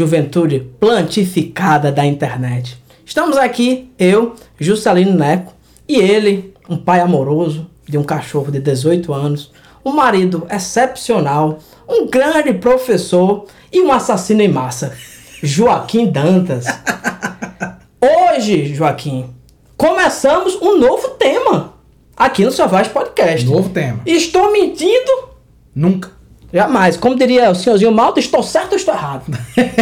Juventude plantificada da internet. Estamos aqui, eu, Juscelino Neco, e ele, um pai amoroso de um cachorro de 18 anos, um marido excepcional, um grande professor e um assassino em massa, Joaquim Dantas. Hoje, Joaquim, começamos um novo tema aqui no Savage Podcast. Novo tema. Estou mentindo? Nunca. Jamais. Como diria o senhorzinho Malta, estou certo ou estou errado?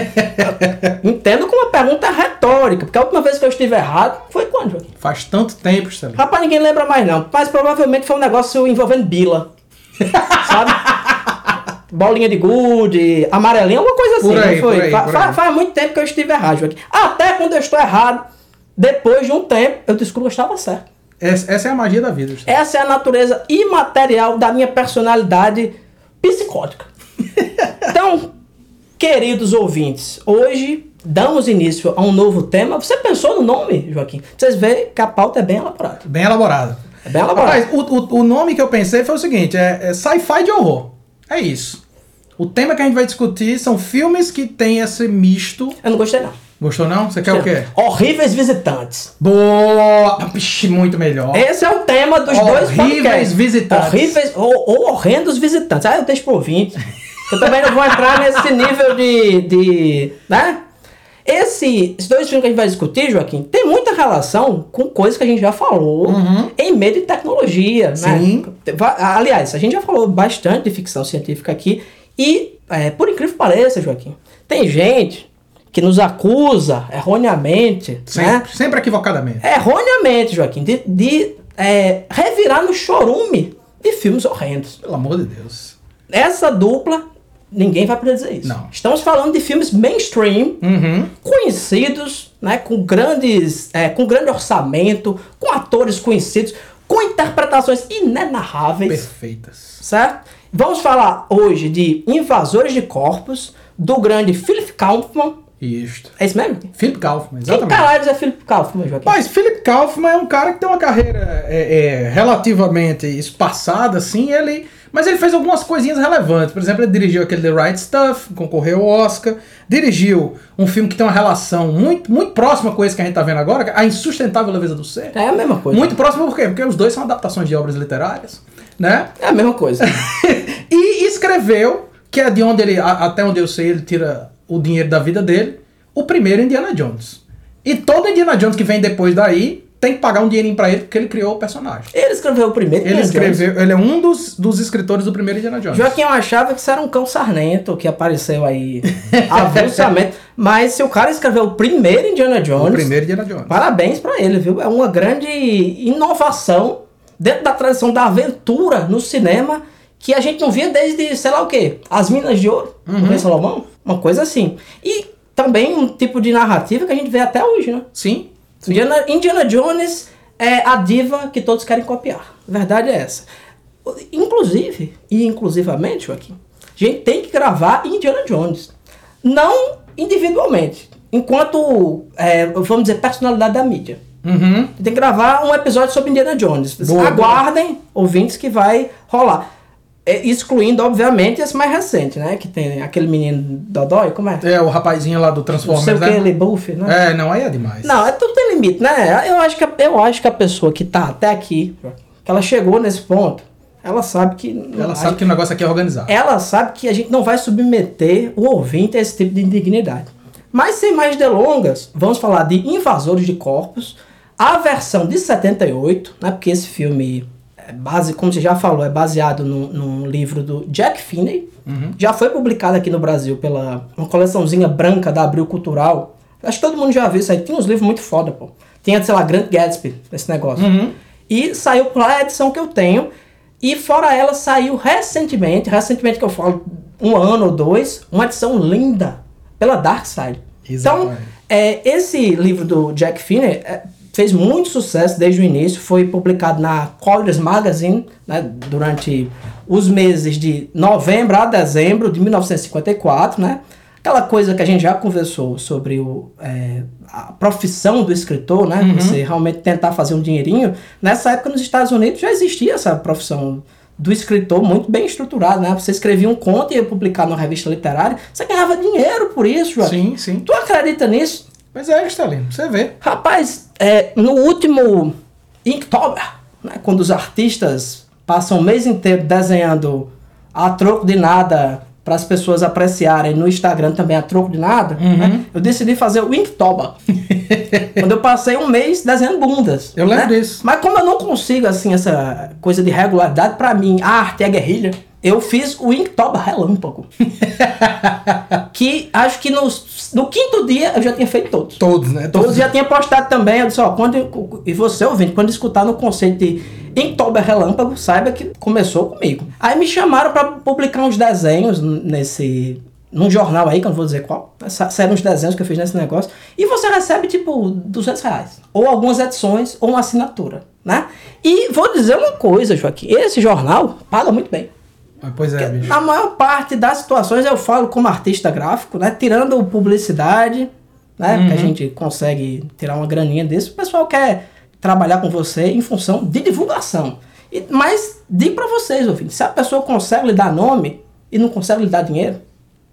Entendo como uma pergunta retórica, porque a última vez que eu estive errado foi quando, Joaquim? Faz tanto tempo, Stanley. Rapaz, ninguém lembra mais não. Mas provavelmente foi um negócio envolvendo bila. Sabe? Bolinha de gude, amarelinha, alguma coisa assim. Por aí, não foi? por aí, por fa- aí. Faz muito tempo que eu estive errado, Joaquim. Até quando eu estou errado, depois de um tempo, eu descubro que eu estava certo. Essa, essa é a magia da vida. Stanley. Essa é a natureza imaterial da minha personalidade psicótica. Então, queridos ouvintes, hoje damos início a um novo tema. Você pensou no nome, Joaquim? Vocês veem que a pauta é bem elaborada. Bem elaborado. É bem elaborada. Rapaz, o, o, o nome que eu pensei foi o seguinte: é, é sci-fi de horror. É isso. O tema que a gente vai discutir são filmes que tem esse misto. Eu não gostei, não. Gostou não? Você quer o quê? Horríveis visitantes. Boa! Pixe, muito melhor. Esse é o tema dos dois Horríveis visitantes. Horríveis ou, ou horrendos visitantes. Ah, eu deixo pro ouvinte. Eu também não vou entrar nesse nível de. de né? Esse, esses dois filmes que a gente vai discutir, Joaquim, tem muita relação com coisas que a gente já falou Uhum. em meio de tecnologia. Sim. Né? Aliás, a gente já falou bastante de ficção científica aqui. E, é, por incrível que pareça, Joaquim, tem gente que nos acusa erroneamente, né? Sempre, sempre equivocadamente. erroneamente, Joaquim, de, de é, revirar no chorume de filmes horrendos. Pelo amor de Deus. Essa dupla, ninguém vai poder dizer isso. Não. Estamos falando de filmes mainstream, Uhum. conhecidos, né, com grandes, é, com grande orçamento, com atores conhecidos, com interpretações inenarráveis, Perfeitas. certo? Vamos falar hoje de Invasores de Corpos, do grande Philip Kaufman. Isto. É isso mesmo? Philip Kaufman, Quem exatamente. caralho é Philip Kaufman, Joaquim? Mas Philip Kaufman é um cara que tem uma carreira é, é, relativamente espaçada, assim, ele. Mas ele fez algumas coisinhas relevantes. Por exemplo, ele dirigiu aquele The Right Stuff, concorreu ao Oscar. Dirigiu um filme que tem uma relação muito, muito próxima com esse que a gente tá vendo agora, é A Insustentável Leveza do Ser. É a mesma coisa. Muito próximo por quê? Porque os dois são adaptações de obras literárias, né? É a mesma coisa. e escreveu, que é de onde ele, até onde eu sei, ele tira o dinheiro da vida dele, o primeiro Indiana Jones. E todo Indiana Jones que vem depois daí tem que pagar um dinheirinho pra ele porque ele criou o personagem. Ele escreveu o primeiro. Ele Indiana Jones. escreveu, ele é um dos, dos escritores do primeiro Indiana Jones. Joaquim eu achava que isso era um cão sarnento que apareceu aí avulsamente. Mas se o cara escreveu o primeiro Indiana Jones, O primeiro Indiana Jones. parabéns pra ele, viu? É uma grande inovação dentro da tradição da aventura no cinema que a gente não via desde, sei lá o quê, As Minas de Ouro, Uhum. do Rei Salomão, uma coisa assim. E também um tipo de narrativa que a gente vê até hoje, né? Sim. Indiana, Indiana Jones é a diva que todos querem copiar. A verdade é essa. Inclusive, e inclusivamente, Joaquim, a gente tem que gravar Indiana Jones. Não individualmente, enquanto, é, vamos dizer, personalidade da mídia. Uhum. Tem que gravar um episódio sobre Indiana Jones. Boa, Aguardem, ouvintes, que vai rolar. É, excluindo, obviamente, esse mais recente, né? Que tem aquele menino Dodói, como é? É o rapazinho lá do Não sei Transformers, o que, né? ele buff, né? É, não, aí é demais. Não, é tudo tem limite, né? Eu acho que eu acho que a pessoa que tá até aqui, que ela chegou nesse ponto, ela sabe que Ela sabe que o negócio aqui é organizado. ela sabe que a gente não vai submeter o ouvinte a esse tipo de indignidade. Mas sem mais delongas, vamos falar de Invasores de Corpos, a versão de 78, né? Porque esse filme é base, como você já falou, é baseado num, num livro do Jack Finney. Já foi publicado aqui no Brasil pela uma coleçãozinha branca da Abril Cultural. Acho que todo mundo já viu isso aí. Tem uns livros muito foda, pô. Tinha, sei lá, Grant Gatsby, esse negócio. E saiu por lá a edição que eu tenho. E fora ela, saiu recentemente, recentemente que eu falo, um ano ou dois, uma edição linda pela Dark Side. Então, Exatamente. é, esse livro do Jack Finney é, fez muito sucesso desde o início, foi publicado na Colliers Magazine né, durante os meses de novembro a dezembro de 1954, né? Aquela coisa que a gente já conversou sobre o, é, a profissão do escritor, né? Você realmente tentar fazer um dinheirinho. Nessa época nos Estados Unidos já existia essa profissão do escritor muito bem estruturado, né? Você escrevia um conto e ia publicar numa revista literária, você ganhava dinheiro por isso, Joaquim. Sim, sim. Tu acredita nisso? Mas é, Stalin, você vê. Rapaz, é, no último Inktober, né, quando os artistas passam o mês inteiro desenhando a troco de nada para as pessoas apreciarem no Instagram também a troco de nada, Uhum. né, eu decidi fazer o Inktober. quando eu passei um mês desenhando bundas. Eu lembro né? disso. Mas como eu não consigo, assim, essa coisa de regularidade, para mim, a arte é guerrilha, eu fiz o Inktober relâmpago. que acho que nos, no quinto dia eu já tinha feito todos. Todos, né? Todos já tinha postado também. Eu disse, ó, quando, e você ouvinte, quando escutar no conceito de Inktober Relâmpago, saiba que começou comigo. Aí me chamaram para publicar uns desenhos nesse. num jornal aí, que eu não vou dizer qual. Sa- Saíram uns desenhos que eu fiz nesse negócio. E você recebe, tipo, 200 reais. Ou algumas edições, ou uma assinatura, né? E vou dizer uma coisa, Joaquim. Esse jornal paga muito bem. Pois é, bicho. Na maior parte das situações eu falo como artista gráfico, né? Tirando publicidade, né? Porque a gente consegue tirar uma graninha desse. O pessoal quer trabalhar com você em função de divulgação. E, mas digo pra vocês, ouvintes, se a pessoa consegue lhe dar nome e não consegue lhe dar dinheiro,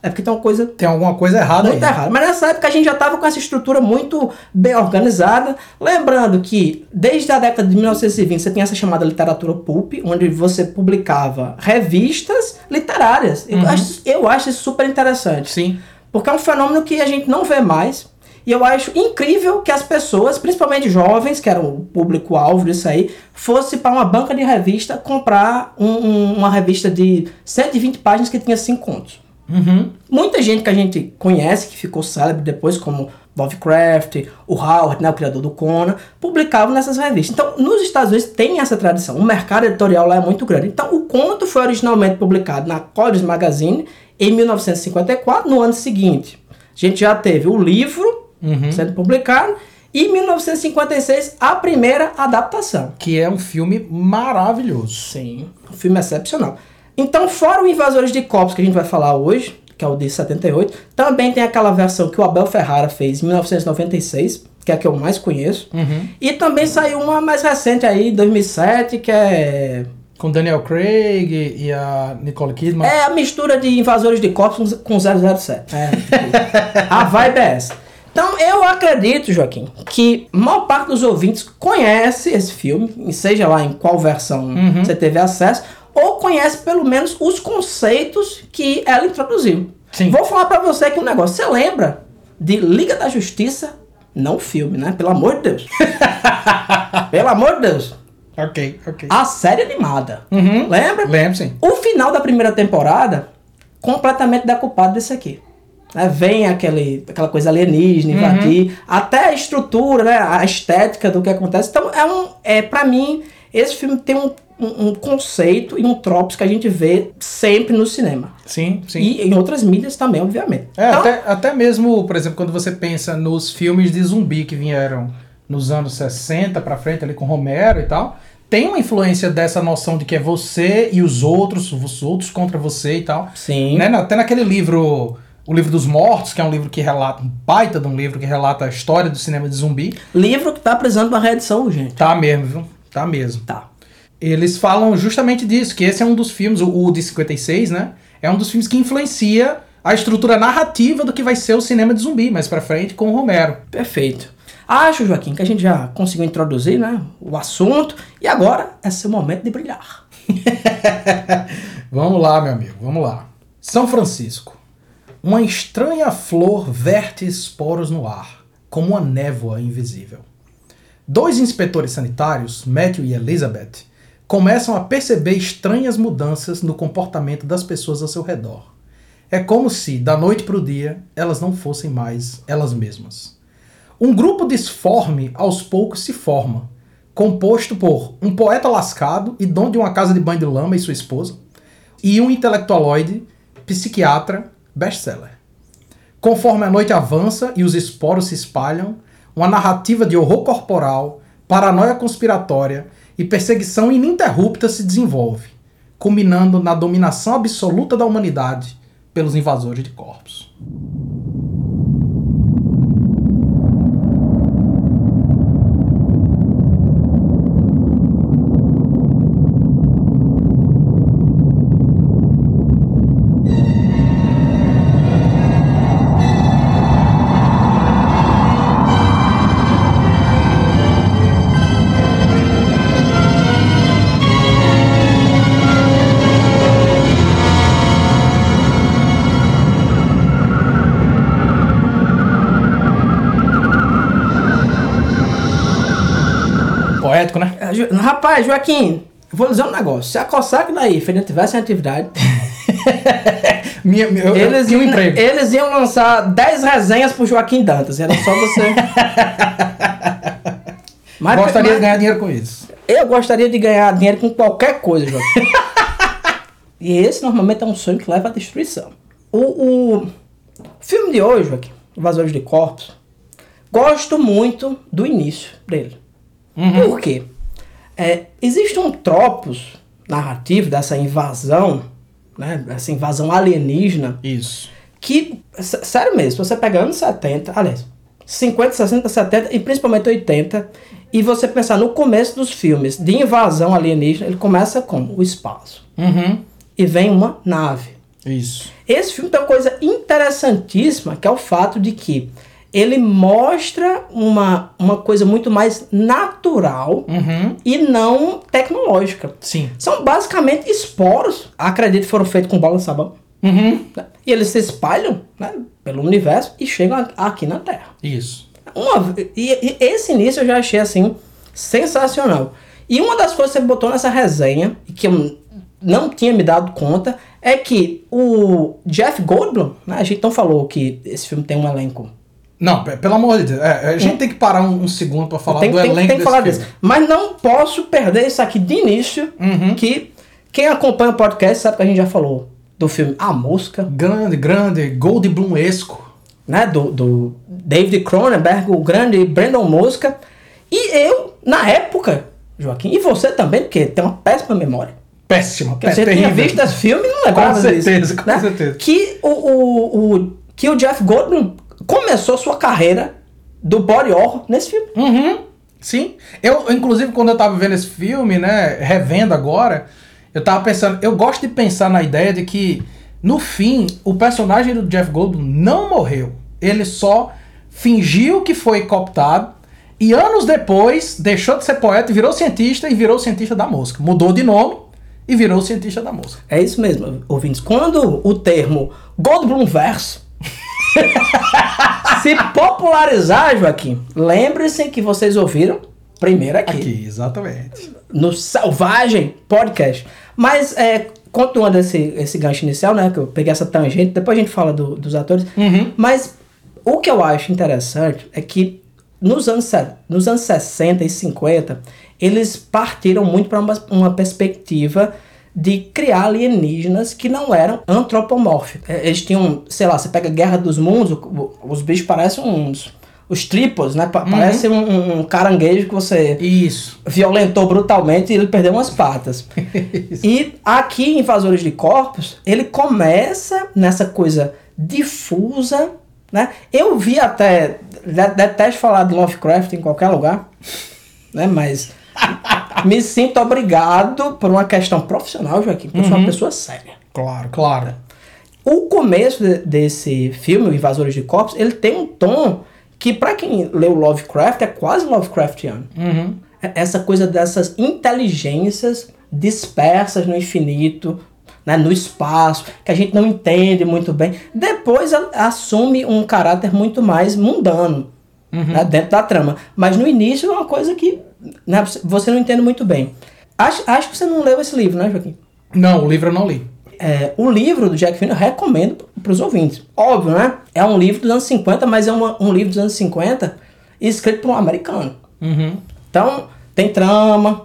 é porque tem uma coisa Tem alguma coisa errada muito aí. errado. Mas nessa época a gente já estava com essa estrutura muito bem organizada. Lembrando que desde a década de 1920 você tem essa chamada literatura pulp, onde você publicava revistas literárias. Eu, acho, eu acho isso super interessante. Sim. Porque é um fenômeno que a gente não vê mais. E eu acho incrível que as pessoas, principalmente jovens, que eram o público-alvo disso aí, fosse para uma banca de revista comprar um- um- uma revista de 120 páginas que tinha 5 contos. Uhum. Muita gente que a gente conhece, que ficou célebre depois, como Lovecraft, o Howard, né, o criador do Conan, publicavam nessas revistas. Então, nos Estados Unidos tem essa tradição. O mercado editorial lá é muito grande. Então, o conto foi originalmente publicado na Collins Magazine em 1954. No ano seguinte, a gente já teve o livro Uhum. sendo publicado. E em 1956, a primeira adaptação. Que é um filme maravilhoso. Sim, um filme excepcional. Então, fora o Invasores de Corpos que a gente vai falar hoje, que é o de 78, também tem aquela versão que o Abel Ferrara fez em 1996, que é a que eu mais conheço. Uhum. E também saiu uma mais recente aí, 2007, que é Com Daniel Craig e a Nicole Kidman. é a mistura de Invasores de Corpos com 007. É, a vibe é essa. Então, eu acredito, Joaquim, que maior parte dos ouvintes conhece esse filme, seja lá em qual versão Uhum. você teve acesso, ou conhece pelo menos os conceitos que ela introduziu. Sim. Vou falar pra você aqui um negócio. Você lembra de Liga da Justiça? Não filme, né? Pelo amor de Deus. pelo amor de Deus. Ok, ok. A série animada. Uhum. Lembra? Lembro, sim. O final da primeira temporada, completamente decupado desse aqui. Né, Vem aquele, aquela coisa alienígena, invadir, até a estrutura, né, a estética do que acontece. Então, é um, é, pra mim, esse filme tem um, um, um conceito e um tropos que a gente vê sempre no cinema. Sim, sim. E em outras mídias também, obviamente. É, Então, até, até mesmo, por exemplo, quando você pensa nos filmes de zumbi que vieram nos anos 60 pra frente, ali com Romero e tal, tem uma influência dessa noção de que é você e os outros, os outros contra você e tal. Sim. Né? Até naquele livro, O Livro dos Mortos, que é um livro que relata, um baita de um livro que relata a história do cinema de zumbi. Livro que tá precisando de uma reedição urgente. Tá mesmo, viu? Tá mesmo. Tá. Eles falam justamente disso, que esse é um dos filmes, o, o de 56, né? É um dos filmes que influencia a estrutura narrativa do que vai ser o cinema de zumbi mais pra frente com o Romero. Perfeito. Acho, Joaquim, que a gente já conseguiu introduzir né, o assunto e agora é seu momento de brilhar. Vamos lá, meu amigo, vamos lá. São Francisco. Uma estranha flor verte esporos no ar, como uma névoa invisível. Dois inspetores sanitários, Matthew e Elizabeth, começam a perceber estranhas mudanças no comportamento das pessoas ao seu redor. É como se, da noite para o dia, elas não fossem mais elas mesmas. Um grupo disforme aos poucos se forma, composto por um poeta lascado e dono de uma casa de banho de lama e sua esposa, e um intelectualoide, psiquiatra, best-seller. Conforme a noite avança e os esporos se espalham, uma narrativa de horror corporal, paranoia conspiratória e perseguição ininterrupta se desenvolve, culminando na dominação absoluta da humanidade pelos invasores de corpos. Joaquim, eu vou dizer um negócio. Se a COSAC daí, ele não tivesse atividade, Minha, minha- eu, eu eles, tinha um iam, emprego. eles iam lançar 10 resenhas pro Joaquim Dantas. Era só você. Mas- Gostaria mas- de ganhar dinheiro com isso. Eu gostaria de ganhar dinheiro com qualquer coisa, Joaquim. e esse normalmente é um sonho que leva à destruição. O, o filme de hoje, Joaquim, Invasores de Corpos, gosto muito do início dele. Por quê? É, existe um tropos narrativo dessa invasão, né, dessa invasão alienígena, Isso. que, sério mesmo, se você pega anos 70, aliás, 50, 60, 70 e principalmente 80, e você pensar no começo dos filmes de invasão alienígena, ele começa com o espaço. Uhum. E vem uma nave. Isso. Esse filme tem uma coisa interessantíssima, que é o fato de que ele mostra uma, uma coisa muito mais natural Uhum. e não tecnológica. Sim. São basicamente esporos, acredito que foram feitos com bola de sabão. Uhum. E eles se espalham né, pelo universo e chegam aqui na Terra. Isso. Uma, e, e esse início eu já achei assim sensacional. E uma das coisas que você botou nessa resenha, e que eu não tinha me dado conta, é que o Jeff Goldblum, né, a gente não falou que esse filme tem um elenco. Não, pe- pelo amor de Deus. é, a gente tem que parar um, um segundo pra falar tem, do tem- elenco tem que desse falar filme. disso. Mas não posso perder isso aqui de início, Uhum. que quem acompanha o podcast sabe que a gente já falou do filme A Mosca, Grande, grande, Goldblumesco. né, do, do David Cronenberg, o grande Brandon Mosca. E eu, na época, Joaquim, e você também, porque tem uma péssima memória. Péssima, péssima. você tinha visto esse filme e não lembrava Com disso, certeza, com né? certeza. Que o, o, o- que o Jeff Goldblum começou sua carreira do body horror nesse filme. Uhum. Sim. Eu, inclusive, quando eu tava vendo esse filme, né, revendo agora, eu tava pensando, eu gosto de pensar na ideia de que, no fim, o personagem do Jeff Goldblum não morreu. Ele só fingiu que foi cooptado e anos depois deixou de ser poeta e virou cientista e virou cientista da mosca. Mudou de nome e virou cientista da mosca. É isso mesmo, ouvintes. Quando o termo Goldblum verso se popularizar, Joaquim, lembre-se que vocês ouviram primeiro aqui. Aqui, exatamente. no Selvagem Podcast. Mas, é, continuando esse, esse gancho inicial, né? Que eu peguei essa tangente, depois a gente fala do- dos atores. Uhum. Mas o que eu acho interessante é que nos anos, nos anos 60 e 50, eles partiram muito para uma, uma perspectiva de criar alienígenas que não eram antropomórficos. É, Eles tinham, sei lá, você pega Guerra dos Mundos, os bichos parecem uns. Os tripos, né? Pa- Parece um, um- um caranguejo que você Isso. violentou brutalmente e ele perdeu umas patas. e aqui em Invasores de Corpos, ele começa nessa coisa difusa, né? Eu vi até, de- detesto falar de Lovecraft em qualquer lugar, né? Mas me sinto obrigado por uma questão profissional, Joaquim, porque eu sou uma pessoa séria. Claro, claro. O começo de- desse filme, o Invasores de Corpos, ele tem um tom que, pra quem leu Lovecraft, é quase Lovecraftiano. Uhum. É- Essa coisa dessas inteligências dispersas no infinito, né, no espaço, que a gente não entende muito bem. Depois assume um caráter muito mais mundano né, dentro da trama. Mas no início é uma coisa que né, você- não entende muito bem. Acho, acho que você não leu esse livro, né, Joaquim? Não, o livro eu não li. É, o livro do Jack Finney eu recomendo para os ouvintes. Óbvio, né? É um livro dos anos 50, mas é uma- um livro dos anos 50 escrito por um americano. Uhum. Então, tem trama,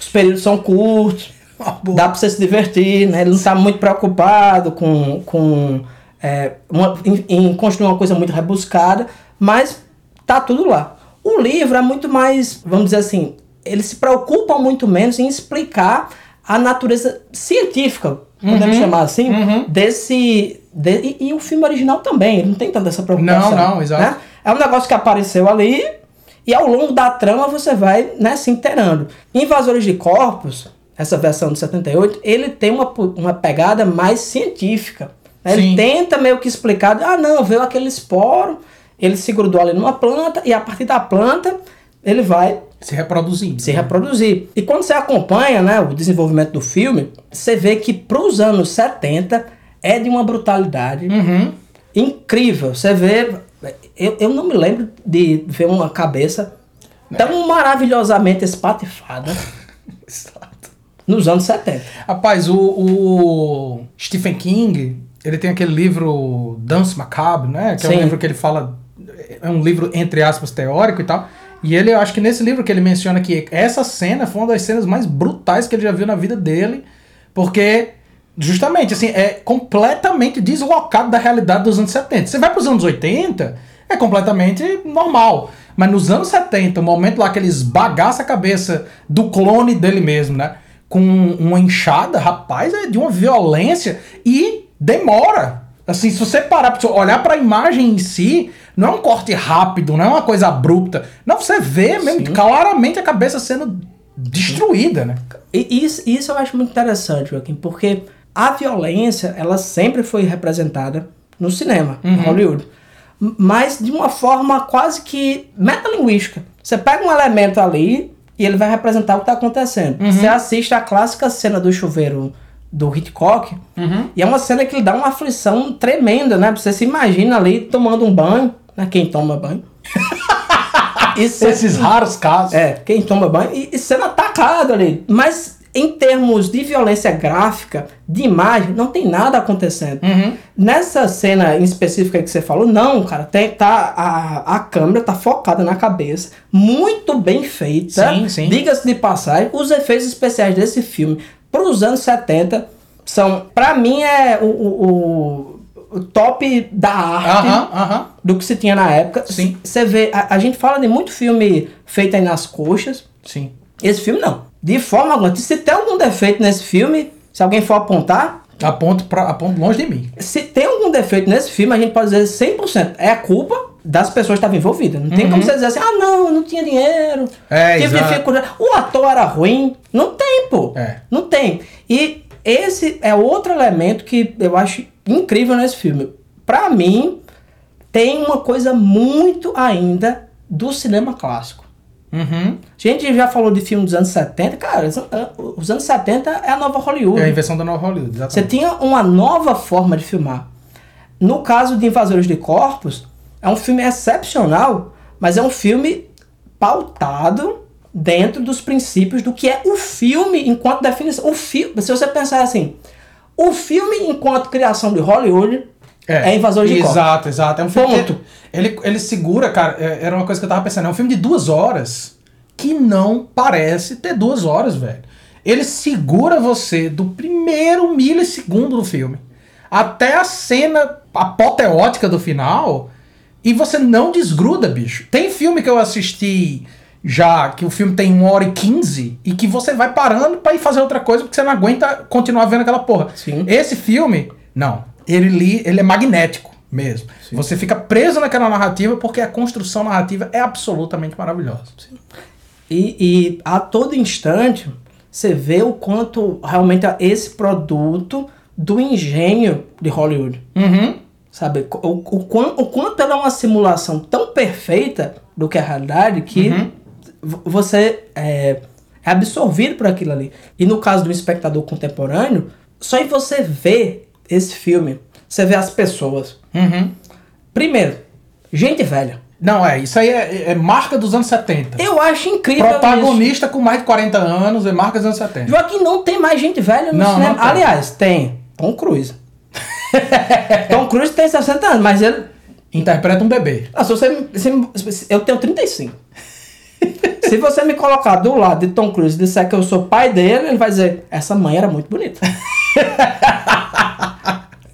os períodos são curtos, dá pra você se divertir, né? Ele não tá muito preocupado com, com é, uma- em, em construir uma coisa muito rebuscada, mas tá tudo lá. O livro é muito mais, vamos dizer assim, eles se preocupam muito menos em explicar a natureza científica, podemos chamar assim, uhum. desse... de- e, e o filme original também, ele não tem tanta essa preocupação. Não, não, exato. né? É um negócio que apareceu ali e ao longo da trama você vai né, se inteirando. Invasores de Corpos, essa versão de 78, ele tem uma, uma pegada mais científica. né? Ele tenta meio que explicar, ah não, veio aquele esporo, ele se grudou ali numa planta e a partir da planta ele vai Se reproduzindo. se reproduzir. E quando você acompanha né, o desenvolvimento do filme, você vê que para os anos 70 é de uma brutalidade Uhum. incrível. Você vê. Eu, eu não me lembro de ver uma cabeça tão maravilhosamente espatifada Exato. nos anos 70. Rapaz, o, o Stephen King, ele tem aquele livro Dance Macabre, né? Que é Sim. um livro que ele fala. É um livro, entre aspas, teórico e tal. E ele, eu acho que nesse livro que ele menciona que essa cena foi uma das cenas mais brutais que ele já viu na vida dele. Porque, justamente, assim, é completamente deslocado da realidade dos anos 70. Você vai pros anos 80, é completamente normal. Mas nos anos 70, o momento lá que ele esbagaça a cabeça do clone dele mesmo, né? Com uma enxada, rapaz, é de uma violência e demora. Assim, se você parar você olhar pra imagem em si, não é um corte rápido, não é uma coisa abrupta. Não, você vê mesmo Sim. claramente a cabeça sendo destruída, né? E isso, isso eu acho muito interessante, Joaquim, porque a violência, ela sempre foi representada no cinema, em Hollywood. Mas de uma forma quase que metalinguística. Você pega um elemento ali e ele vai representar o que está acontecendo. Você assiste a clássica cena do chuveiro do Hitchcock, e é uma cena que lhe dá uma aflição tremenda, né? Você se imagina ali tomando um banho, né? Quem toma banho. E você- Esses raros casos. é, quem toma banho e, e sendo atacado ali. Mas em termos de violência gráfica, de imagem, não tem nada acontecendo. Uhum. Nessa cena em específica que você falou, não, cara, tem, tá, a, a câmera tá focada na cabeça, muito bem feita. Sim, sim. Diga-se de passagem, os efeitos especiais desse filme para os anos 70 são, pra mim, é o, o- o top da arte Aham, aham. do que se tinha na época. Sim. Você vê, a, a gente fala de muito filme feito aí nas coxas. Sim. Esse filme não. De forma alguma. Se tem algum defeito nesse filme, se alguém for apontar, Aponto, pra, aponto longe de mim. se tem algum defeito nesse filme, a gente pode dizer 100%. É a culpa das pessoas que estavam envolvidas. Não tem como você dizer assim, ah não, não tinha dinheiro. Uhum. É, tive exato. dificuldade. O ator era ruim. Não tem, pô. É. Não tem. E esse é outro elemento que eu acho incrível nesse filme. Pra mim, tem uma coisa muito ainda do cinema clássico. Uhum. A gente já falou de filme dos anos 70, cara, os an- os anos 70 é a nova Hollywood. É a invenção da nova Hollywood, Você exatamente. tinha uma nova forma de filmar. No caso de Invasores de Corpos, é um filme excepcional, mas é um filme pautado dentro dos princípios do que é o filme enquanto definição. O filme, se você pensar assim, o filme enquanto criação de Hollywood é, Invasores de Corpos. Exato, exato. É um filme Ponto. que ele, ele segura, cara, é- era uma coisa que eu tava pensando, é um filme de duas horas que não parece ter duas horas, velho. Ele segura você do primeiro milissegundo do filme até a cena apoteótica do final e você não desgruda, bicho. Tem filme que eu assisti já, que o filme tem 1 hora e 15 e que você vai parando pra ir fazer outra coisa porque você não aguenta continuar vendo aquela porra. Sim. Esse filme, não. Ele, li- ele é magnético mesmo. Você fica preso naquela narrativa porque a construção narrativa é absolutamente maravilhosa. E, e a todo instante você vê o quanto realmente é esse produto do engenho de Hollywood. Uhum. Sabe? O, o, quan- o quanto ela é uma simulação tão perfeita do que é a realidade que Uhum. Você é, é absorvido por aquilo ali. E no caso do espectador contemporâneo, só em você ver esse filme, você vê as pessoas. Uhum. Primeiro, gente velha. Não, é, isso aí é, é marca dos anos 70. Eu acho incrível isso. Protagonista com mais de 40 anos é marca dos anos 70. Joaquim não tem mais gente velha no Não, cinema. não tem. Aliás, tem. Tom Cruise. Tom Cruise tem 60 anos, mas ele. Interpreta um bebê. Ah, se você, se- eu tenho 35. Se você me colocar do lado de Tom Cruise e disser que eu sou pai dele, ele vai dizer: essa mãe era muito bonita.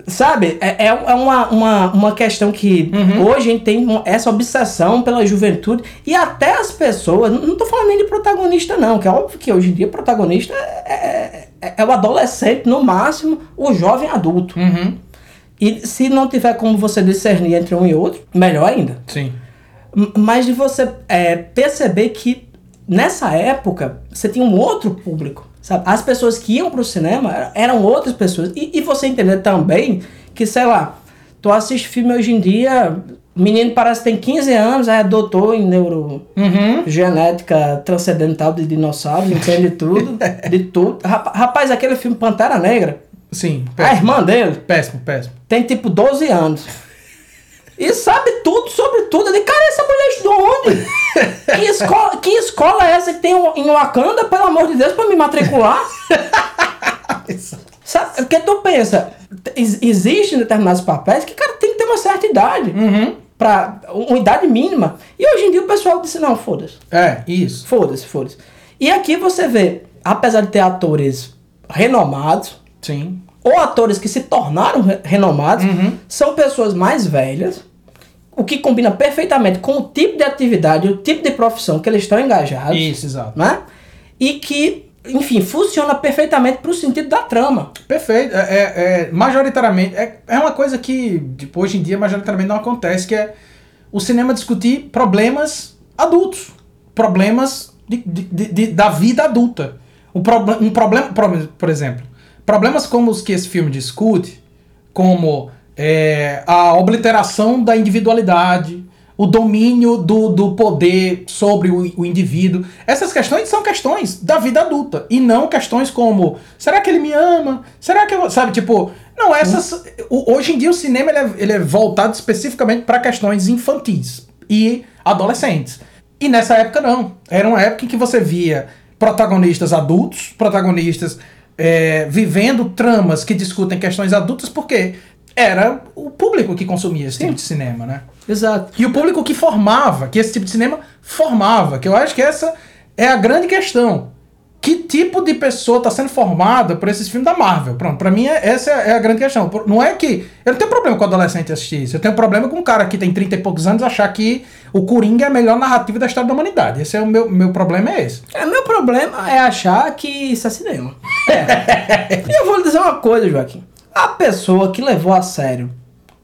Sabe? É, é é uma, uma, uma questão que hoje a gente tem essa obsessão pela juventude e até as pessoas. Não não tô falando nem de protagonista, não, que é óbvio que hoje em dia protagonista é, é, é o adolescente, no máximo, o jovem adulto. Uhum. E se não tiver como você discernir entre um e outro, melhor ainda. Sim. Mas de você é, perceber que nessa época você tinha um outro público, sabe? As pessoas que iam pro cinema era- eram outras pessoas. E, e você entender também que, sei lá, tu assiste filme hoje em dia, o menino parece que tem 15 anos, é doutor em neurogenética Uhum. transcendental de dinossauros, entende tudo, de tudo. Rapa- Rapaz, aquele filme Pantera Negra, Sim. a Péssimo, irmã dele péssimo. péssimo. tem tipo 12 anos. E sabe tudo sobre tudo. Digo, cara, essa mulher estudou onde? que escola, que escola é essa que tem em Wakanda, pelo amor de Deus, pra me matricular? Sabe? Porque tu pensa, ex- existem determinados papéis que, cara, tem que ter uma certa idade. Uhum. Pra, uma idade mínima. E hoje em dia o pessoal disse, não, foda-se. É, isso. Foda-se, foda-se. E aqui você vê, apesar de ter atores renomados, Sim. Ou atores que se tornaram re- renomados, Uhum. são pessoas mais velhas, o que combina perfeitamente com o tipo de atividade, o tipo de profissão que eles estão engajados, Isso, exato. né? E que, enfim, funciona perfeitamente pro sentido da trama. Perfeito. É, é- é, majoritariamente. É, é uma coisa que tipo, hoje em dia majoritariamente não acontece, que é o cinema discutir problemas adultos. Problemas de, de- de- de- da vida adulta. Um, proble um problema, por exemplo, problemas como os que esse filme discute, como é, a obliteração da individualidade, o domínio do, do poder sobre o, o indivíduo. Essas questões são questões da vida adulta e não questões como será que ele me ama? Será que eu, sabe, tipo, não essas hoje em dia o cinema ele é, ele é voltado especificamente para questões infantis e adolescentes. E nessa época não. Era uma época em que você via protagonistas adultos, protagonistas é, vivendo tramas que discutem questões adultas, porque era o público que consumia esse tipo de cinema, né? Exato. E o público que formava, que esse tipo de cinema formava, que eu acho que essa é a grande questão. Que tipo de pessoa está sendo formada por esses filmes da Marvel? Pronto, pra mim é- essa é a grande questão. Não é que. Eu não tenho problema com o adolescente assistir isso. Eu tenho problema com um cara que tem 30 e poucos anos achar que o Coringa é a melhor narrativa da história da humanidade. Esse é o meu, meu problema, é esse. É, meu problema é achar que isso é cinema. É. e eu vou lhe dizer uma coisa, Joaquim. A pessoa que levou a sério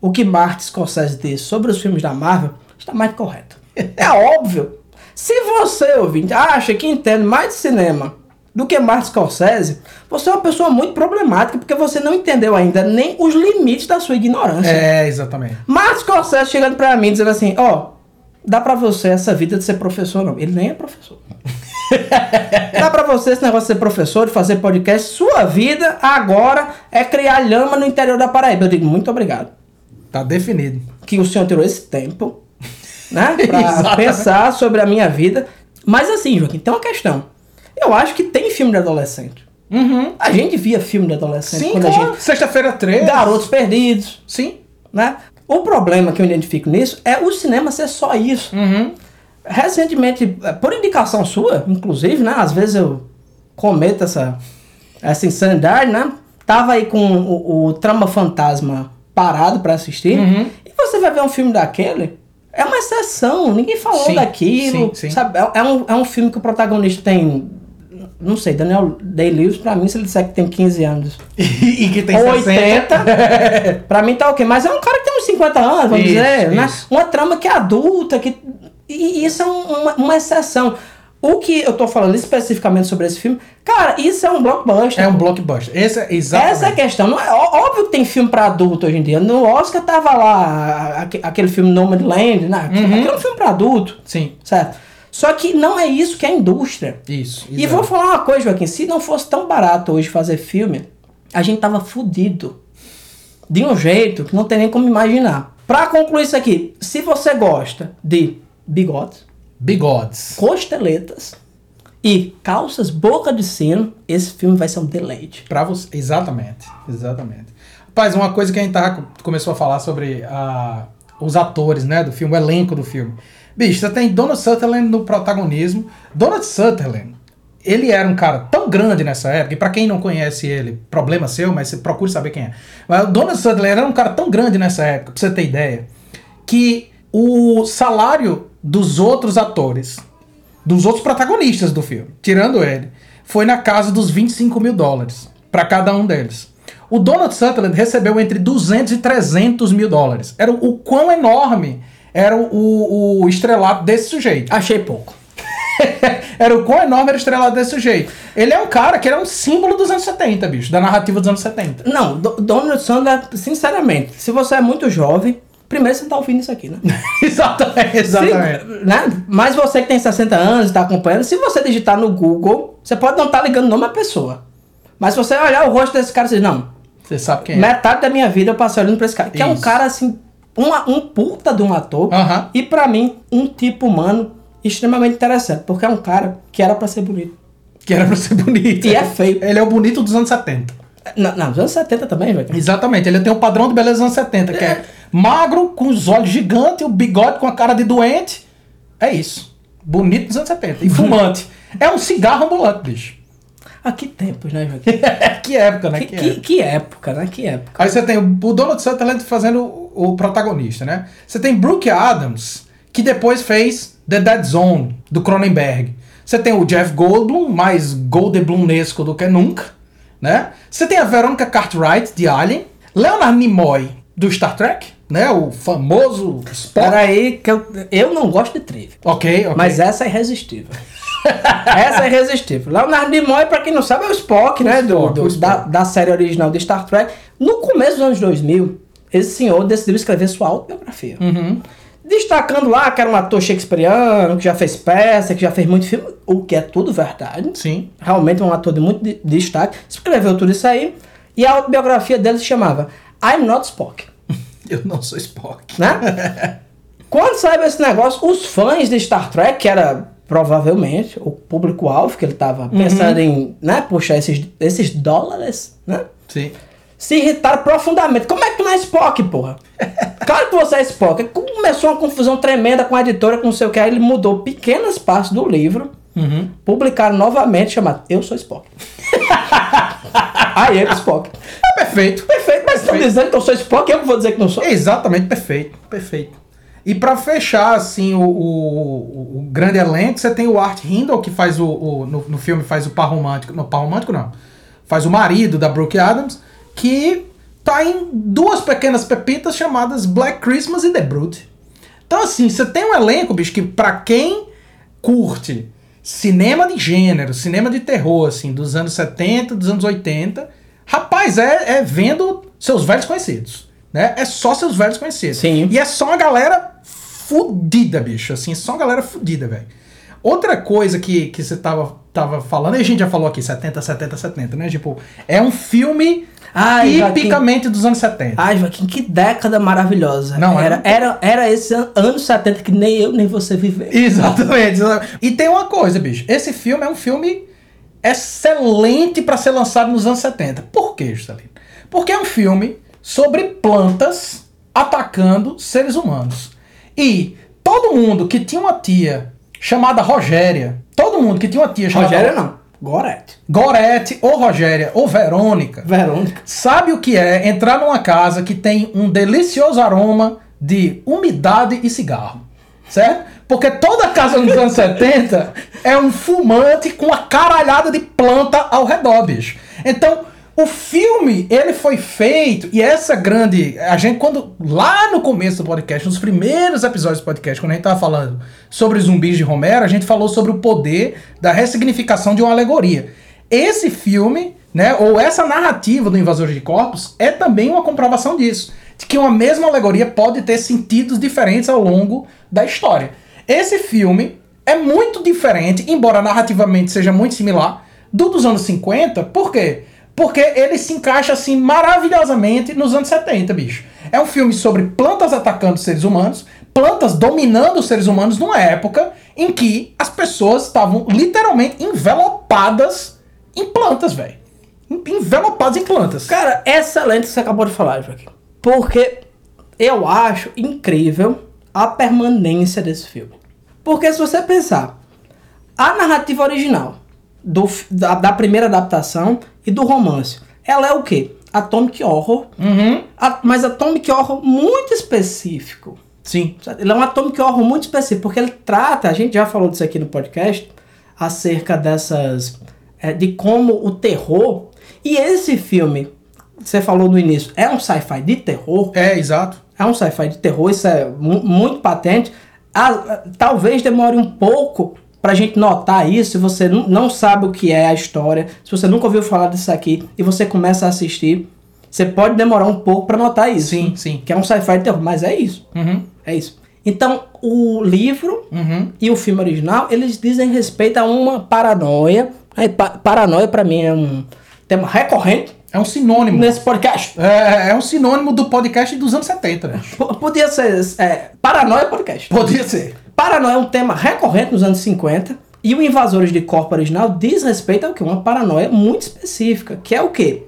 o que Martin Scorsese disse sobre os filmes da Marvel está mais correto. É óbvio. Se você, ouvinte, acha que entende mais de cinema do que Martin Scorsese, você é uma pessoa muito problemática porque você não entendeu ainda nem os limites da sua ignorância. É, exatamente. Martin Scorsese chegando pra mim dizendo assim, ó, dá pra você essa vida de ser professor, não. Ele nem é professor. dá pra você esse negócio de ser professor, de fazer podcast. Sua vida agora é criar lhama no interior da Paraíba. Eu digo, muito obrigado. Tá definido. Que o senhor tirou esse tempo, né? Pra Exatamente. pensar sobre a minha vida. Mas assim, Joaquim, tem uma questão. Eu acho que tem filme de adolescente. Uhum. A gente via filme de adolescente Sim, quando a claro. gente... Sexta-feira 13. Garotos Perdidos, Sim. né? O problema que eu identifico nisso é o cinema ser só isso. Uhum. Recentemente, eh, por indicação sua, inclusive, né? Às vezes eu cometo essa, essa insanidade, né? Tava aí com o, o Trama Fantasma parado pra assistir. Uhum. E você vai ver um filme daquele. É uma exceção, ninguém falou Sim, daquilo. sim, sim. Sabe? É, é um, é um filme que o protagonista tem. Não sei, Daniel Day-Lewis, pra mim, se ele disser que tem 15 anos. E, que tem Ou 60. 80. pra mim tá ok. Mas é um cara que tem uns 50 anos, vamos Isso, dizer, né? isso. Uma trama que é adulta, que. E isso é um- uma, uma exceção. O que eu tô falando especificamente sobre esse filme, cara, isso é um blockbuster. É um blockbuster. Esse é exatamente. Essa é a questão. Não é, óbvio que tem filme pra adulto hoje em dia. No Oscar tava lá aque- aquele filme Nomadland, né? Aquele é um filme pra adulto, Sim, certo? Só que não é isso que é a indústria. isso. E exato. vou falar uma coisa, Joaquim. Se não fosse tão barato hoje fazer filme, a gente tava fudido. De um jeito que não tem nem como imaginar. Pra concluir isso aqui, se você gosta de bigodes, Bigodes. costeletas e calças boca de sino, esse filme vai ser um deleite. Pra você. Exatamente. Exatamente. Rapaz, uma coisa que a gente tava, começou a falar sobre a, os atores, né, do filme, o elenco do filme. Bicho, você tem Donald Sutherland no protagonismo. Donald Sutherland, ele era um cara tão grande nessa época, e pra quem não conhece ele, problema seu, mas você procure saber quem é. Mas o Donald Sutherland era um cara tão grande nessa época, pra você ter ideia, que o salário dos outros atores, dos outros protagonistas do filme, tirando ele, foi na casa dos 25 mil dólares para cada um deles. O Donald Sutherland recebeu entre 200 e 300 mil dólares. Era o, o quão enorme era o, o, o estrelato desse sujeito. Achei pouco. era o quão enorme era o estrelado desse sujeito. Ele é um cara que era um símbolo dos anos 70, bicho, da narrativa dos anos 70. Não, Do- Donald Sandler, sinceramente, se você é muito jovem, primeiro você tá ouvindo isso aqui, né? exatamente, exatamente. Se, né? Mas você que tem 60 anos e tá acompanhando, se você digitar no Google, você pode não estar ligando o nome da pessoa. Mas se você olhar o rosto desse cara e dizer, não, Você sabe quem é. metade da minha vida eu passei olhando pra esse cara. Que é um Isso. cara assim, uma- um puta de um ator. Aham. E pra mim, um tipo humano extremamente interessante, porque é um cara que era pra ser bonito. Que era pra ser bonito. E é feio. Ele é o bonito dos anos 70. Na, não, nos anos 70 também, velho. Exatamente, ele tem o padrão de beleza dos anos 70, que é magro, com os olhos gigantes, o bigode com a cara de doente. É isso. Bonito dos anos 70. E fumante. é um cigarro ambulante, bicho. Ah, que tempos, né, Joaquim? que época, né? que, que, que época, né? Que época. Aí você tem o Donald Sutherland fazendo o, o protagonista, né? Você tem Brooke Adams, que depois fez The Dead Zone, do Cronenberg. Você tem o Jeff Goldblum, mais Goldblumesco do que nunca, né? Você tem a Veronica Cartwright, de Alien. Leonard Nimoy, do Star Trek, né? O famoso Spock. Peraí, que eu, eu não gosto de trivia. Ok, ok. Mas essa é irresistível. essa é irresistível. Leonardo Nimoy, pra quem não sabe, é o Spock, né? Do, Spock, do- o Spock. da, da série original de Star Trek. No começo dos anos 2000, esse senhor decidiu escrever sua autobiografia. Uhum. Destacando lá que era um ator shakespeariano, que já fez peça, que já fez muito filme, o que é tudo verdade. Sim. Realmente um ator de muito de- destaque. Escreveu tudo isso aí. E a autobiografia dele se chamava I'm Not Spock. Eu não sou Spock. né? Quando saiu esse negócio, os fãs de Star Trek, que era provavelmente o público-alvo que ele tava pensando em né, puxar esses, esses dólares, né? Sim. Se irritaram profundamente. Como é que tu não é Spock, porra? Claro que você é Spock. Começou uma confusão tremenda com a editora, com não sei o que. Aí ele mudou pequenas partes do livro, Uhum. publicaram novamente, chamado Eu Sou Spock. aí ele é Spock. É perfeito. Perfeito, mas estão dizendo que eu sou Spock, eu vou dizer que não sou. Exatamente, perfeito, perfeito. E pra fechar, assim, o, o, o grande elenco, você tem o Art Hindle, que faz o, o- no, no filme faz o par romântico, não, par romântico não, faz o marido da Brooke Adams, que tá em duas pequenas pepitas chamadas Black Christmas e The Brood. Então, assim, você tem um elenco, bicho, que pra quem curte cinema de gênero, cinema de terror, assim, dos anos 70, dos anos 80, rapaz, é, é vendo seus velhos conhecidos, né? É só seus velhos conhecidos. Sim. E é só uma galera fudida, bicho, assim, só uma galera fudida, velho. Outra coisa que, que você tava, tava falando, e a gente já falou aqui, 70, 70, 70, né? Tipo, é um filme Ai, Joaquim. tipicamente dos anos 70. Ai, Joaquim, que década maravilhosa. Não, era, era- era, era esse an- anos 70 que nem eu nem você viveu. Exatamente, exatamente. E tem uma coisa, bicho. Esse filme é um filme excelente pra ser lançado nos anos 70. Por quê, Juscelino? Porque é um filme sobre plantas atacando seres humanos. E todo mundo que tinha uma tia chamada Rogéria, todo mundo que tinha uma tia chamada Rogério não, Gorete. Gorete ou Rogéria ou Verônica, Verônica. sabe o que é entrar numa casa que tem um delicioso aroma de umidade e cigarro, certo? Porque toda casa nos anos 70 é um fumante com uma caralhada de planta ao redor, bicho. Então, o filme, ele foi feito, e essa grande. A gente, quando. Lá no começo do podcast, nos primeiros episódios do podcast, quando a gente tava falando sobre zumbis de Romero, a gente falou sobre o poder da ressignificação de uma alegoria. Esse filme, né, ou essa narrativa do Invasores de Corpos, é também uma comprovação disso. De que uma mesma alegoria pode ter sentidos diferentes ao longo da história. Esse filme é muito diferente, embora narrativamente seja muito similar, do dos anos 50. Por quê? Porque ele se encaixa assim maravilhosamente nos anos 70, bicho. É um filme sobre plantas atacando seres humanos, plantas dominando os seres humanos numa época em que as pessoas estavam literalmente envelopadas em plantas, velho. Envelopadas em plantas. Cara, excelente o que você acabou de falar, Joaquim. Porque eu acho incrível a permanência desse filme. Porque se você pensar, a narrativa original do, da, da primeira adaptação e do romance, ela é o quê? Atomic Horror, Uhum. a- mas Atomic Horror muito específico. Sim. Ele é um Atomic Horror muito específico, porque ele trata, a gente já falou disso aqui no podcast, acerca dessas. é, de como o terror. E esse filme, você falou no início, é um sci-fi de terror. É, exato. É um sci-fi de terror, isso é mu- muito patente. Ah, talvez demore um pouco pra gente notar isso, se você não sabe o que é a história, se você nunca ouviu falar disso aqui e você começa a assistir, você pode demorar um pouco pra notar isso. Sim, sim. Que é um sci-fi de terror, mas é isso. Uhum. É isso. Então, o livro Uhum. e o filme original, eles dizem respeito a uma paranoia. Aí, pa- paranoia, pra mim, é um tema recorrente É um sinônimo. nesse podcast. É, é um sinônimo do podcast dos anos 70, né? P- podia ser é, Paranoia Podcast. Podia ser. Paranoia é um tema recorrente nos anos 50 e o Invasores de Corpo original diz respeito ao que? Uma paranoia muito específica, que é o quê?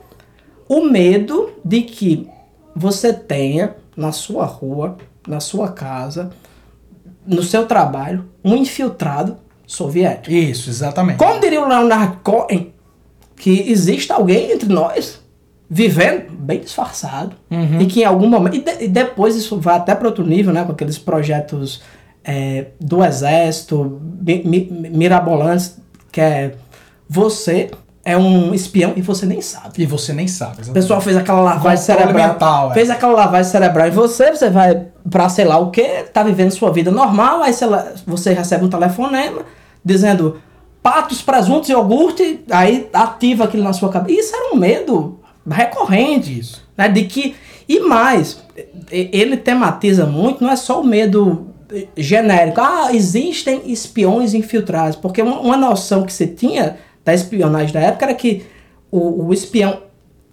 O medo de que você tenha na sua rua, na sua casa, no seu trabalho, um infiltrado soviético. Isso, exatamente. Como diria o Leonard Cohen, que existe alguém entre nós vivendo bem disfarçado Uhum. e que em algum momento. E, de- e depois isso vai até para outro nível, né? Com aqueles projetos é, do exército, mi- mi- mirabolantes, que é você é um espião e você nem sabe. E você nem sabe. O exatamente. pessoal fez aquela lavagem cerebral. mental, é. Fez aquela lavagem cerebral em você, você vai pra sei lá o que, tá vivendo sua vida normal, aí lá, você recebe um telefonema dizendo patos, presuntos e iogurte, aí ativa aquilo na sua cabeça. Isso era um medo recorrente. Isso. Né, de que. E mais, ele tematiza muito, não é só o medo genérico. Ah, existem espiões infiltrados. Porque uma, uma noção que se tinha da espionagem da época era que o, o espião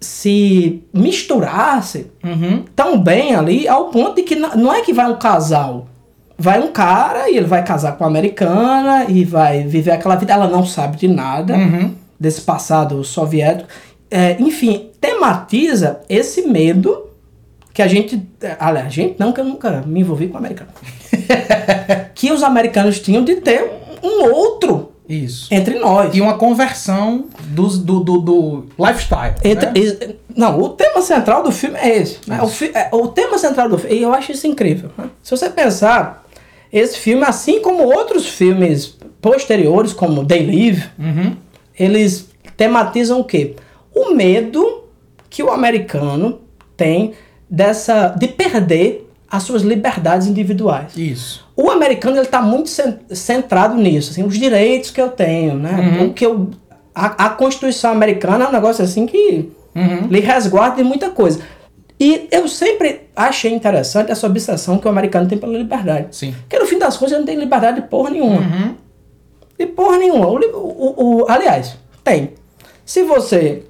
se misturasse Uhum. tão bem ali ao ponto de que não, não é que vai um casal. Vai um cara e ele vai casar com uma americana e vai viver aquela vida. Ela não sabe de nada Uhum. desse passado soviético. É, enfim, tematiza esse medo que a gente. é, Aliás, a gente não, que eu nunca me envolvi com americano. que os americanos tinham de ter um outro Isso. entre nós. E uma conversão dos- do, do, do lifestyle. Entre- né? Não, o tema central do filme é esse. né? O, fi- é, o tema central do filme, e eu acho isso incrível. né? Se você pensar, esse filme, assim como outros filmes posteriores, como They Live, Uhum. eles tematizam o quê? O medo que o americano tem dessa de perder as suas liberdades individuais. Isso. O americano ele está muito cen- centrado nisso, assim, os direitos que eu tenho, né? Uhum. O que eu a, a Constituição americana é um negócio assim que Uhum. lhe resguarda de muita coisa. E eu sempre achei interessante essa obsessão que o americano tem pela liberdade. Sim. Porque no fim das contas ele não tem liberdade de porra nenhuma. Uhum. De porra nenhuma. O, o- o- aliás, tem. Se você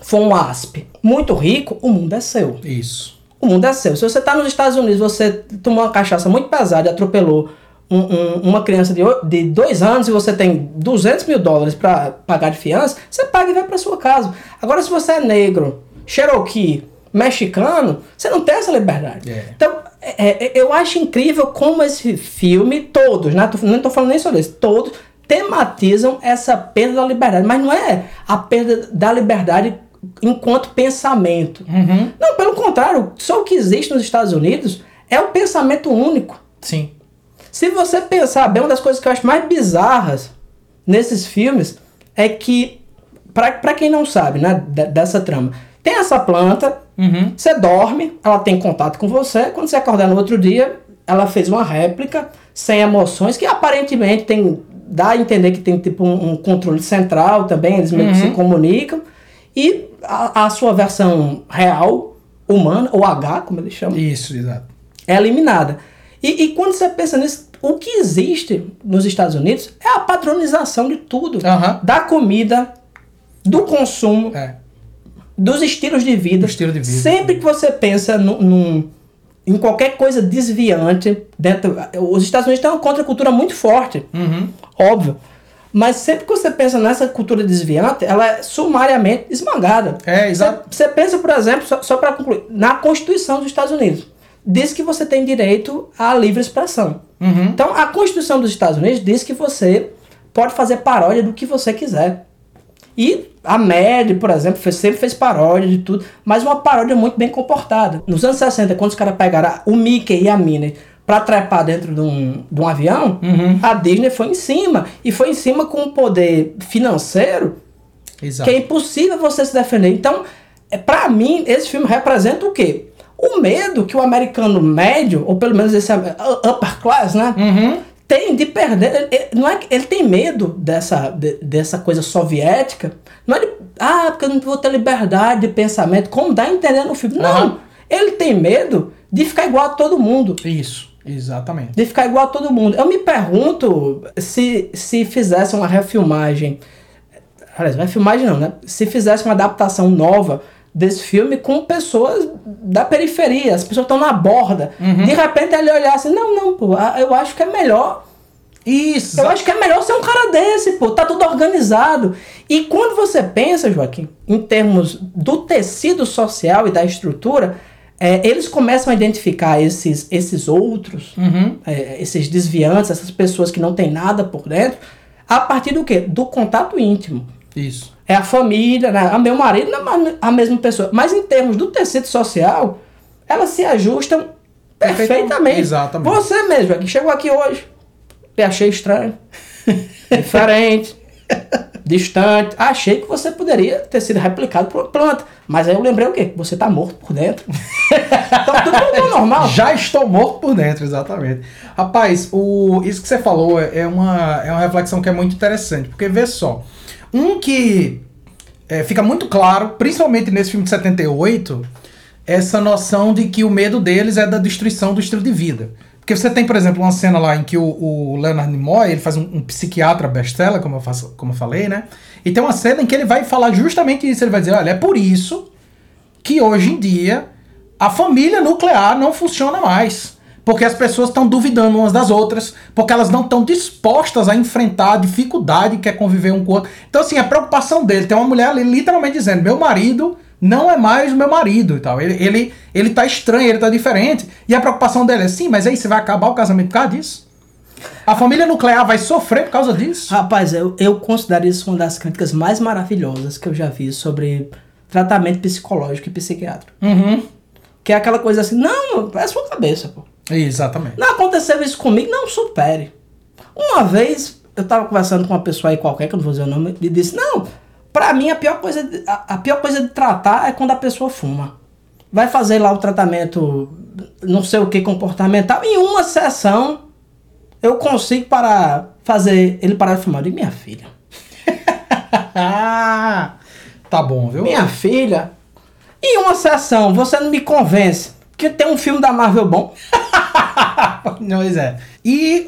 for um asp muito rico, o mundo é seu. Isso. O mundo é seu. Se você está nos Estados Unidos, você tomou uma cachaça muito pesada e atropelou um- um- uma criança de, de dois anos e você tem 200 mil dólares para pagar de fiança, você paga e vai para sua casa. Agora, se você é negro, cherokee, mexicano, você não tem essa liberdade. É. Então, é- é- eu acho incrível como esse filme, todos, né? Não estou falando nem sobre esse, todos tematizam essa perda da liberdade. Mas não é a perda da liberdade enquanto pensamento. Uhum. Não, pelo contrário, só o que existe nos Estados Unidos é o pensamento único. Sim. Se você pensar bem, uma das coisas que eu acho mais bizarras nesses filmes é que, pra quem não sabe, né, de- dessa trama, tem essa planta, Uhum. você dorme, ela tem contato com você, quando você acordar no outro dia, ela fez uma réplica sem emoções, que aparentemente tem dá a entender que tem tipo um, um controle central também, eles meio que se comunicam, e a, a sua versão real, humana, ou H, como eles chamam, Isso, exato. é eliminada. E, e quando você pensa nisso, o que existe nos Estados Unidos é a padronização de tudo. Da comida, do consumo, É. dos estilos de vida. Estilo de vida. Sempre que você pensa num, num- em qualquer coisa desviante, dentro, os Estados Unidos têm uma contracultura muito forte, Uhum. óbvio. Mas sempre que você pensa nessa cultura desviante, ela é sumariamente esmagada. É, exato. Você, você pensa, por exemplo, só, só para concluir, na Constituição dos Estados Unidos. Diz que você tem direito à livre expressão. Uhum. Então, a Constituição dos Estados Unidos diz que você pode fazer paródia do que você quiser. E a MED, por exemplo, fez- sempre fez paródia de tudo, mas uma paródia muito bem comportada. Nos anos 60, quando os caras pegaram o Mickey e a Minnie pra trepar dentro de um, de um avião, Uhum. a Disney foi em cima. E foi em cima com um poder financeiro Exato. que é impossível você se defender. Então, é, pra mim, esse filme representa o quê? O medo que o americano médio, ou pelo menos esse upper class, né? Uhum. Tem de perder. ele- não é ele tem medo dessa, de- dessa coisa soviética. Não é de, ah, porque eu não vou ter liberdade de pensamento, como dá a entender no filme. Não. Aham. Ele tem medo de ficar igual a todo mundo Isso, exatamente. de ficar igual a todo mundo. Eu me pergunto se, se fizesse uma refilmagem. Aliás, refilmagem não, né? Se fizesse uma adaptação nova desse filme com pessoas da periferia, as pessoas estão na borda. De repente ele olhar assim, não, não, pô, eu acho que é melhor. Isso. Eu acho que é melhor ser um cara desse, pô, tá tudo organizado. E quando você pensa, Joaquim, em termos do tecido social e da estrutura, é, eles começam a identificar esses, esses outros, Uhum. é, esses desviantes, essas pessoas que não têm nada por dentro, a partir do quê? Do contato íntimo. Isso. É a família, né? A meu marido não é a mesma pessoa. Mas em termos do tecido social, elas se ajustam perfeitamente. Exatamente. Você mesmo, que chegou aqui hoje, te achei estranho, diferente, distante. Achei que você poderia ter sido replicado por uma planta. Mas aí eu lembrei o quê? Você tá morto por dentro. então tudo voltou normal. Já estou morto por dentro, exatamente. Rapaz, o, isso que você falou é é uma, é uma reflexão que é muito interessante, porque vê só. Um que é, fica muito claro, principalmente nesse filme de 78, essa noção de que o medo deles é da destruição do estilo de vida. Porque você tem, por exemplo, uma cena lá em que o, o Leonard Nimoy, ele faz um, um psiquiatra best-seller, como, eu faço- como eu falei, né? E tem uma cena em que ele vai falar justamente isso. Ele vai dizer, olha, é por isso que hoje em dia a família nuclear não funciona mais. Porque as pessoas estão duvidando umas das outras, porque elas não estão dispostas a enfrentar a dificuldade que é conviver um com o outro. Então, assim, a preocupação dele, tem uma mulher ali literalmente dizendo: meu marido não é mais o meu marido e tal. Ele, ele, ele tá estranho, ele tá diferente. E a preocupação dele é: sim, mas aí você vai acabar o casamento por causa disso? A família nuclear vai sofrer por causa disso? Rapaz, eu, eu considero isso uma das críticas mais maravilhosas que eu já vi sobre tratamento psicológico e psiquiátrico. Uhum. Que é aquela coisa assim, não, é a sua cabeça, pô. Exatamente. Não aconteceu isso comigo, não supere. Uma vez, eu tava conversando com uma pessoa aí qualquer, que eu não vou dizer o nome, e disse, não, pra mim a pior coisa, de- a, a pior coisa de tratar é quando a pessoa fuma. Vai fazer lá o tratamento, não sei o que, comportamental, em uma sessão eu consigo parar, fazer ele parar de fumar. Eu digo, minha filha, tá bom, viu? minha filha, em uma sessão você não me convence que tem um filme da Marvel bom. Pois é. E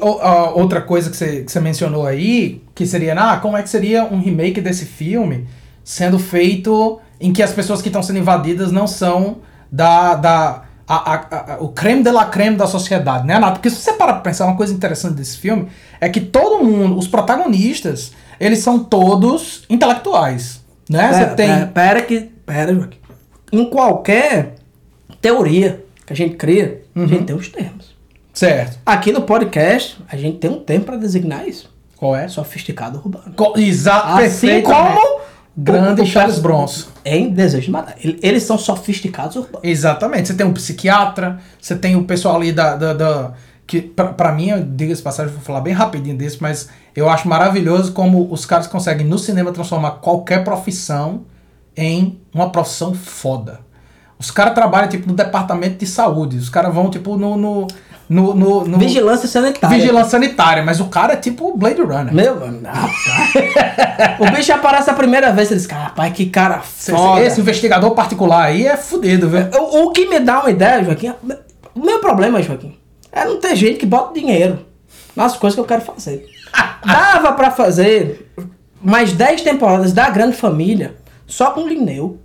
outra coisa que você, que você mencionou aí, que seria, ah, como é que seria um remake desse filme sendo feito em que as pessoas que estão sendo invadidas não são da. da a- a- a- o creme de la creme da sociedade, né, Nato? Porque se você parar pra pensar, uma coisa interessante desse filme é que todo mundo, os protagonistas, eles são todos intelectuais, né? Você Pera, tem. Pera, pera que. Pera, Joaquim. Em qualquer teoria que a gente cria, a gente tem os termos. Certo. Aqui no podcast, a gente tem um termo para designar isso. Qual é? Sofisticado urbano. Co Exato, Assim como Grande o- o Charles Bronson. Em Desejo de Matar. Ele- Eles são sofisticados urbanos. Exatamente. Você tem um psiquiatra, você tem o pessoal ali da. da, da- que pra, pra mim, eu digo essa passagem, vou falar bem rapidinho desse, mas eu acho maravilhoso como os caras conseguem no cinema transformar qualquer profissão em uma profissão foda. Os caras trabalham, tipo, no departamento de saúde. Os caras vão, tipo, no. no, no, no- no- Vigilância sanitária. vigilância sanitária, mas o cara é tipo o Blade Runner. Meu, rapaz. o bicho aparece a primeira vez e diz, rapaz, que cara Esse, foda. esse investigador particular aí é fudido, viu? O, o que me dá uma ideia, Joaquim, o meu problema, Joaquim, é não ter gente que bota dinheiro nas coisas que eu quero fazer. Dava pra fazer mais 10 temporadas da Grande Família só com o Linneu.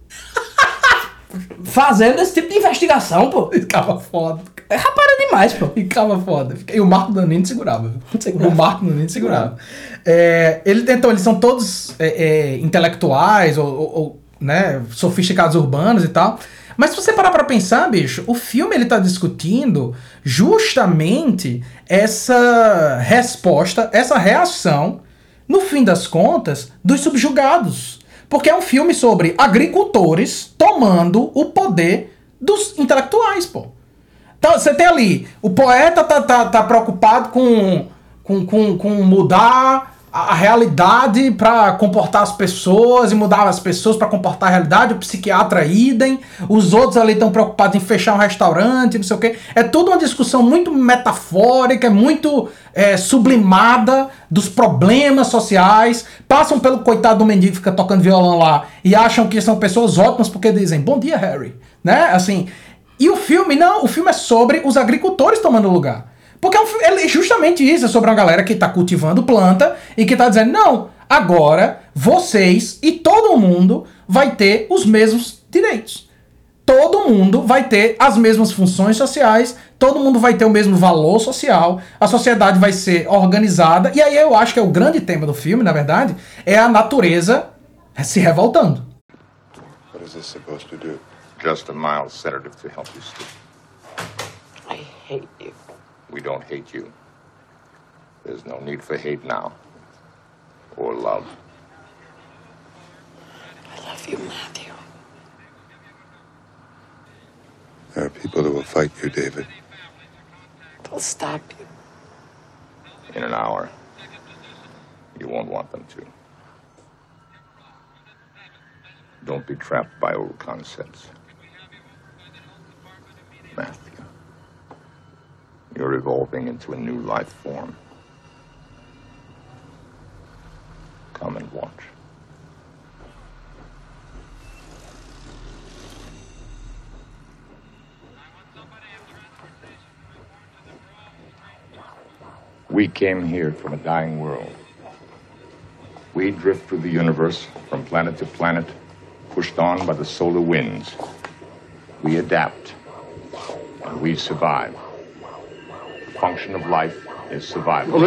Fazendo esse tipo de investigação, pô. Ficava foda. É rapaz é demais, pô. Ficava foda. E o Marco Danini segurava. Segurava. O Marco Danini segurava. É, ele, então, eles são todos é, é, intelectuais ou, ou- ou, né, sofisticados urbanos e tal. Mas se você parar pra pensar, bicho, o filme ele tá discutindo justamente essa resposta, essa reação, no fim das contas, dos subjugados. Porque é um filme sobre agricultores tomando o poder dos intelectuais, pô. Então, você tem ali, o poeta tá, tá, tá preocupado com, com, com, com mudar a, realidade para comportar as pessoas e mudar as pessoas para comportar a realidade, o psiquiatra idem, os outros ali estão preocupados em fechar um restaurante, não sei o quê. É toda uma discussão muito metafórica, é muito é, sublimada dos problemas sociais, passam pelo coitado do mendigo que fica tocando violão lá e acham que são pessoas ótimas porque dizem, bom dia, Harry, né? Assim, e o filme, não, o filme é sobre os agricultores tomando lugar. Porque é um é justamente isso, é sobre uma galera que tá cultivando planta e que tá dizendo, não, agora vocês e todo mundo vai ter os mesmos direitos. Todo mundo vai ter as mesmas funções sociais, todo mundo vai ter o mesmo valor social, a sociedade vai ser organizada, e aí eu acho que é o grande tema do filme, na verdade, é a natureza se revoltando. What is this supposed to do? Just a mild sedative to help you sleep. I hate you. We don't hate you. There's no need for hate now. Or love. I love you, Matthew. There are people that will fight you, David. They'll stop you. In an hour. You won't want them to. Don't be trapped by old concepts. Matthew, you're evolving into a new life form. Come and watch. We came here from a dying world. We drift through the universe from planet to planet, pushed on by the solar winds. We adapt, and we survive. The function of life is survival.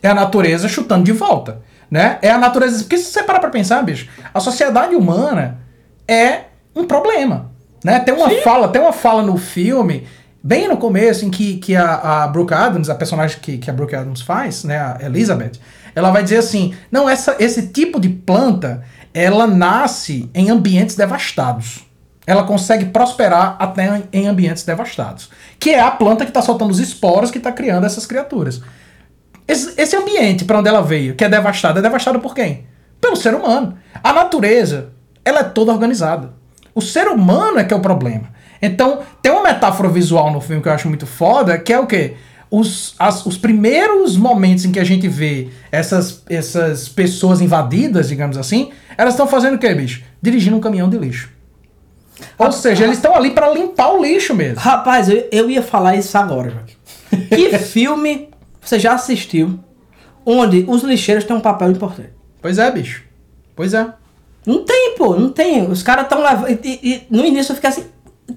É a natureza chutando de volta, né? É a natureza... Porque se você parar pra pensar, bicho, a sociedade humana é um problema, né? Tem uma fala, tem uma fala no filme, bem no começo, em que, que a, a Brooke Adams, a personagem que, que a Brooke Adams faz, né, a Elizabeth, ela vai dizer assim, não, essa, esse tipo de planta, ela nasce em ambientes devastados. Ela consegue prosperar até em ambientes devastados. Que é a planta que está soltando os esporos que está criando essas criaturas. Esse, esse ambiente para onde ela veio, que é devastado, é devastado por quem? Pelo ser humano. A natureza, ela é toda organizada. O ser humano é que é o problema. Então, tem uma metáfora visual no filme que eu acho muito foda, que é o quê? Os, as- os primeiros momentos em que a gente vê essas, essas pessoas invadidas, digamos assim, elas estão fazendo o quê, bicho? Dirigindo um caminhão de lixo. Ou seja, eles estão ali para limpar o lixo mesmo. Rapaz, eu, eu ia falar isso agora, Joaquim. Que filme você já assistiu onde os lixeiros têm um papel importante? Pois é, bicho. Pois é. Não tem, pô, não tem. Os caras estão levando. E, e- e no início eu fiquei assim: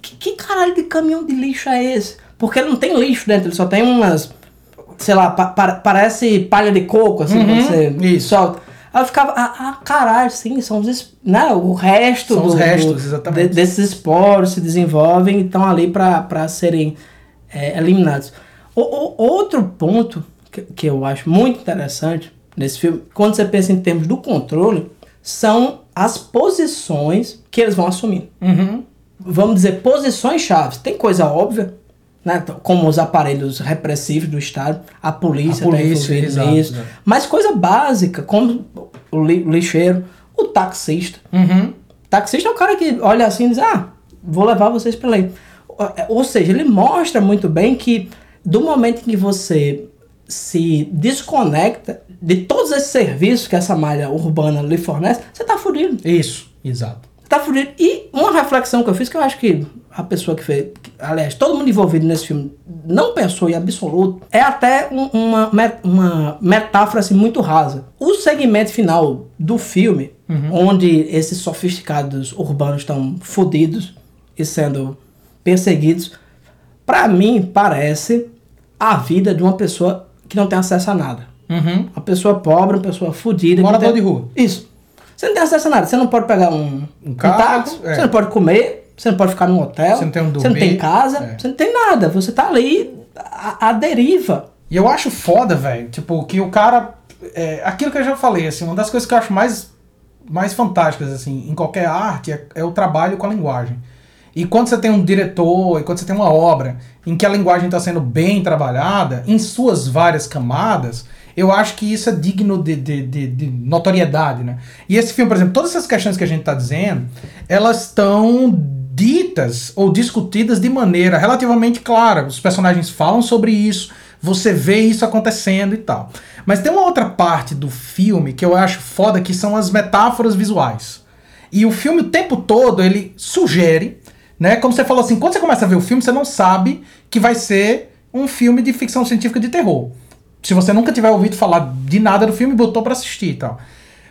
que, que caralho de caminhão de lixo é esse? Porque não tem lixo dentro, ele só tem umas. Sei lá, pa- pa- parece palha de coco, assim, quando você Uhum, isso. solta. Aí eu ficava, ah, ah, caralho, sim, são os. Né, o resto São os restos, exatamente. de- desses esporos se desenvolvem e estão ali para serem é, eliminados. O, o- outro ponto que, que eu acho muito interessante nesse filme, quando você pensa em termos do controle, são as posições que eles vão assumir. Uhum. Vamos dizer, posições chaves. Tem coisa óbvia, né? como os aparelhos repressivos do Estado, a polícia, A polícia, exato, nisso. Mas coisa básica, como o li- lixeiro, o taxista. Uhum. Taxista é o cara que olha assim e diz: Ah, vou levar vocês pra aí. Ou seja, ele mostra muito bem que do momento em que você se desconecta de todos esses serviços que essa malha urbana lhe fornece, você tá fudido. Isso, exato. Tá fudido. E uma reflexão que eu fiz, que eu acho que a pessoa que fez, aliás, todo mundo envolvido nesse filme não pensou em absoluto, é até um- uma, uma metáfora assim, muito rasa. O segmento final do filme, onde esses sofisticados urbanos estão fudidos e sendo perseguidos, pra mim parece a vida de uma pessoa que não tem acesso a nada. Uhum. Uma pessoa pobre, uma pessoa fodida. Morador tem- de rua. Isso. Você não tem acesso a nada. Você não pode pegar um, um carro, táxi, é. você não pode comer, você não pode ficar num hotel, Você não tem onde você não tem dormir, casa, é. você não tem nada. Você tá ali à, à deriva. E eu acho foda, velho, tipo, que o cara. É, aquilo que eu já falei, assim, uma das coisas que eu acho mais, mais fantásticas, assim, em qualquer arte é, é o trabalho com a linguagem. E quando você tem um diretor, e quando você tem uma obra em que a linguagem está sendo bem trabalhada, em suas várias camadas, eu acho que isso é digno de, de, de, de notoriedade, né? E esse filme, por exemplo, todas essas questões que a gente está dizendo, elas estão ditas ou discutidas de maneira relativamente clara. Os personagens falam sobre isso, você vê isso acontecendo e tal. Mas tem uma outra parte do filme que eu acho foda, que são as metáforas visuais. E o filme o tempo todo ele sugere, né? Como você falou assim, quando você começa a ver o filme, você não sabe que vai ser um filme de ficção científica de terror. Se você nunca tiver ouvido falar de nada do filme, botou pra assistir e tal.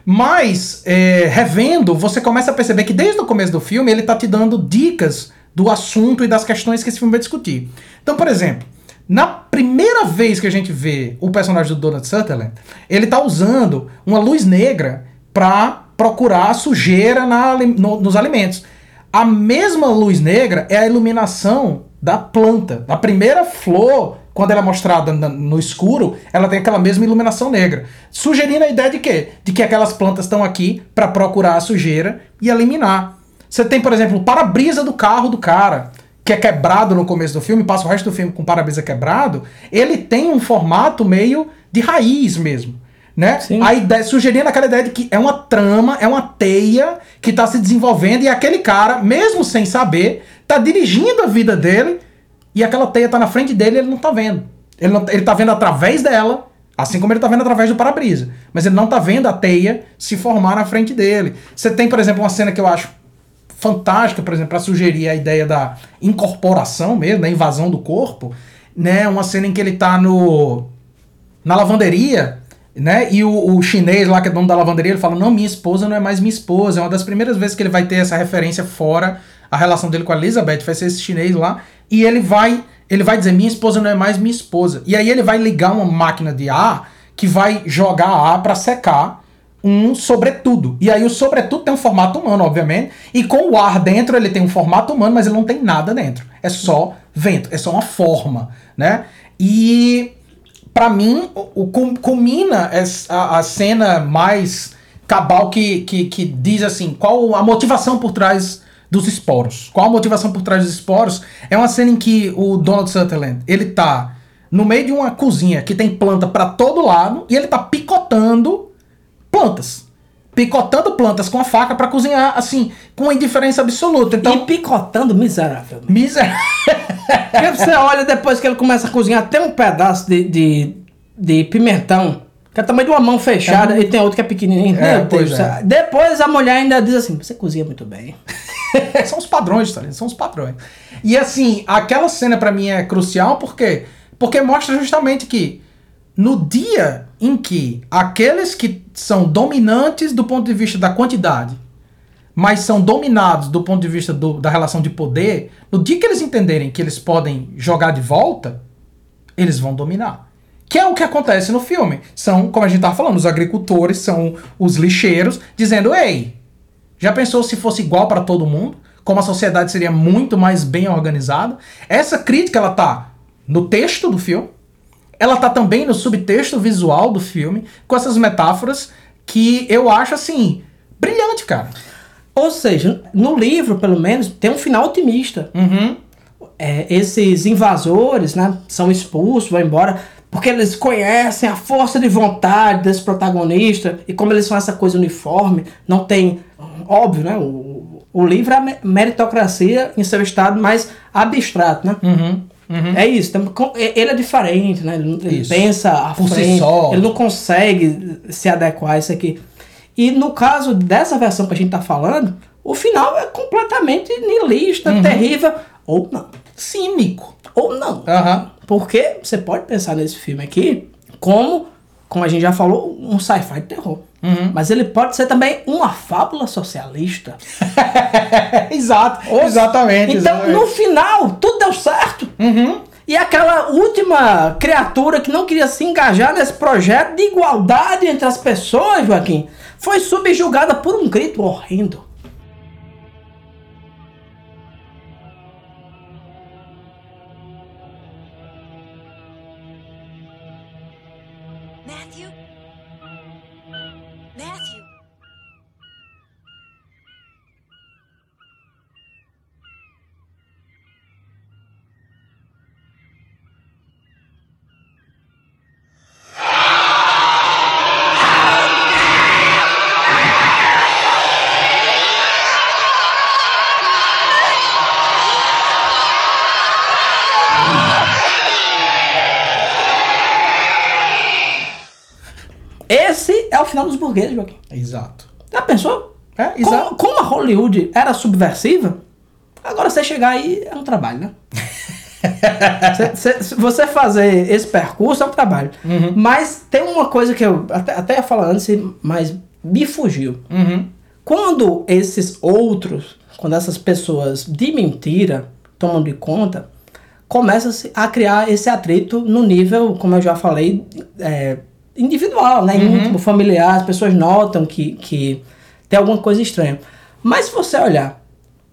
Mas, é, revendo, você começa a perceber que desde o começo do filme ele tá te dando dicas do assunto e das questões que esse filme vai discutir. Então, por exemplo, na primeira vez que a gente vê o personagem do Donald Sutherland, ele tá usando uma luz negra pra procurar sujeira na no- nos alimentos. A mesma luz negra é a iluminação da planta. A primeira flor, quando ela é mostrada no escuro, ela tem aquela mesma iluminação negra. Sugerindo a ideia de quê? De que aquelas plantas estão aqui para procurar a sujeira e eliminar. Você tem, por exemplo, o para-brisa do carro do cara, que é quebrado no começo do filme, passa o resto do filme com o para-brisa quebrado. Ele tem um formato meio de raiz mesmo. Né? Sim. A ideia, sugerindo aquela ideia de que é uma trama, é uma teia que está se desenvolvendo e aquele cara, mesmo sem saber, tá dirigindo a vida dele e aquela teia tá na frente dele ele não tá vendo. Ele, não, ele tá vendo através dela, assim como ele tá vendo através do para-brisa. Mas ele não tá vendo a teia se formar na frente dele. Você tem, por exemplo, uma cena que eu acho fantástica, por exemplo, para sugerir a ideia da incorporação mesmo, da invasão do corpo, né? Uma cena em que ele tá no na lavanderia, né? E o, o chinês lá que é dono da lavanderia, ele fala: "Não, minha esposa não é mais minha esposa". É uma das primeiras vezes que ele vai ter essa referência fora a relação dele com a Elizabeth, vai ser esse chinês lá, e ele vai ele vai dizer: "Minha esposa não é mais minha esposa". E aí ele vai ligar uma máquina de ar que vai jogar ar para secar um sobretudo. E aí o sobretudo tem um formato humano, obviamente, e com o ar dentro ele tem um formato humano, mas ele não tem nada dentro. É só vento, é só uma forma, né? E Pra mim, o, o culmina a, a cena mais cabal que, que, que diz assim, qual a motivação por trás dos esporos. Qual a motivação por trás dos esporos? É uma cena em que o Donald Sutherland, ele tá no meio de uma cozinha que tem planta pra todo lado e ele tá picotando plantas. Picotando plantas com a faca pra cozinhar, assim, com uma indiferença absoluta. E Então, picotando miseravelmente. miserável. Porque você olha depois que ele começa a cozinhar, tem um pedaço de, de, de pimentão, que é tamanho de uma mão fechada, e tem outro que é pequenininho. É, Meu pois Deus. é. Depois a mulher ainda diz assim: você cozinha muito bem. são os padrões, tá ligado? São os padrões. E assim, aquela cena pra mim é crucial porque porque mostra justamente que no dia em que aqueles que são dominantes do ponto de vista da quantidade, mas são dominados do ponto de vista do- da relação de poder, no dia que eles entenderem que eles podem jogar de volta, eles vão dominar. Que é o que acontece no filme. São, como a gente tava falando, os agricultores, são os lixeiros, dizendo: ei, já pensou se fosse igual para todo mundo? Como a sociedade seria muito mais bem organizada? Essa crítica ela tá no texto do filme, ela tá também no subtexto visual do filme, com essas metáforas que eu acho assim brilhante, cara. Ou seja, no livro, pelo menos, tem um final otimista. Uhum. É, esses invasores né, são expulsos, vão embora, porque eles conhecem a força de vontade desse protagonista, e como eles são essa coisa uniforme, não tem. Óbvio, né? O, o livro é a me- meritocracia em seu estado mais abstrato, né? Uhum. É isso, tem- com- e- ele é diferente, né? Ele, pensa à Por si frente, só. ele não consegue se adequar a isso aqui. E no caso dessa versão que a gente tá falando, o final é completamente niilista, Uhum. terrível, ou não. Cínico. Ou não. Aham. Porque você pode pensar nesse filme aqui como, como a gente já falou, um sci-fi de terror. Uhum. Mas ele pode ser também uma fábula socialista. Exato. Exatamente. Então, exatamente. no final, tudo deu certo. Uhum. E aquela última criatura que não queria se engajar nesse projeto de igualdade entre as pessoas, Joaquim, foi subjugada por um grito horrendo. Final dos burgueses, Joaquim. Exato. Já pensou? É, exato. Como, como a Hollywood era subversiva, agora você chegar aí é um trabalho, né? Cê- cê- se você fazer esse percurso é um trabalho. Uhum. Mas tem uma coisa que eu até, até ia falar antes, mas me fugiu. Uhum. Quando esses outros, quando essas pessoas de mentira tomam de conta, começa-se a criar esse atrito no nível, como eu já falei, é, individual, né? íntimo, familiar. As pessoas notam que, que tem alguma coisa estranha. Mas se você olhar,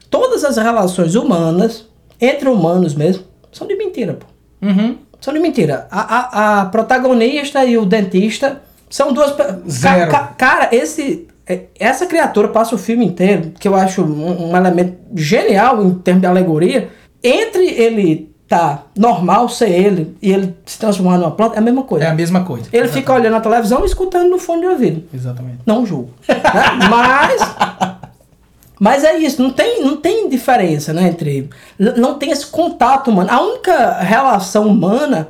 todas as relações humanas, entre humanos mesmo, são de mentira, pô. Uhum. São de mentira. A, a, a protagonista e o dentista são duas. pe- ca- Zero. ca- cara, esse, é- essa criatura passa o filme inteiro, que eu acho um, um elemento genial em termos de alegoria. Entre ele tá normal ser ele e ele se transformar numa planta, é a mesma coisa. É a mesma coisa. Ele fica olhando a televisão e escutando no fone de ouvido. Exatamente. Não julgo. Mas. Mas é isso, não tem, não tem diferença, né? Entre. Não tem esse contato humano. A única relação humana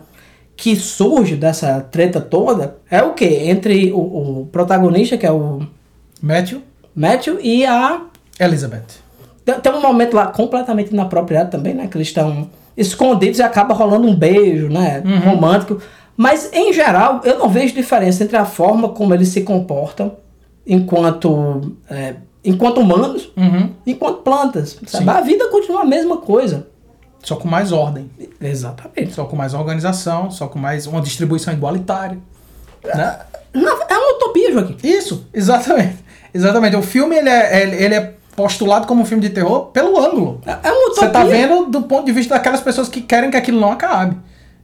que surge dessa treta toda é o quê? Entre o, o protagonista, que é o Matthew, Matthew, e a. Elizabeth. Tem, tem um momento lá completamente inapropriado também, né? Que eles estão escondidos e acaba rolando um beijo, né? Romântico. Mas, em geral, eu não vejo diferença entre a forma como eles se comportam enquanto, é, enquanto humanos, Uhum. enquanto plantas. A vida continua a mesma coisa. Só com mais ordem. Exatamente. Só com mais organização, só com mais uma distribuição igualitária. Né? É uma utopia, Joaquim. Isso, exatamente. Exatamente. O filme ele é, ele é postulado como um filme de terror pelo ângulo. É é uma utopia. Você tá vendo do ponto de vista daquelas pessoas que querem que aquilo não acabe.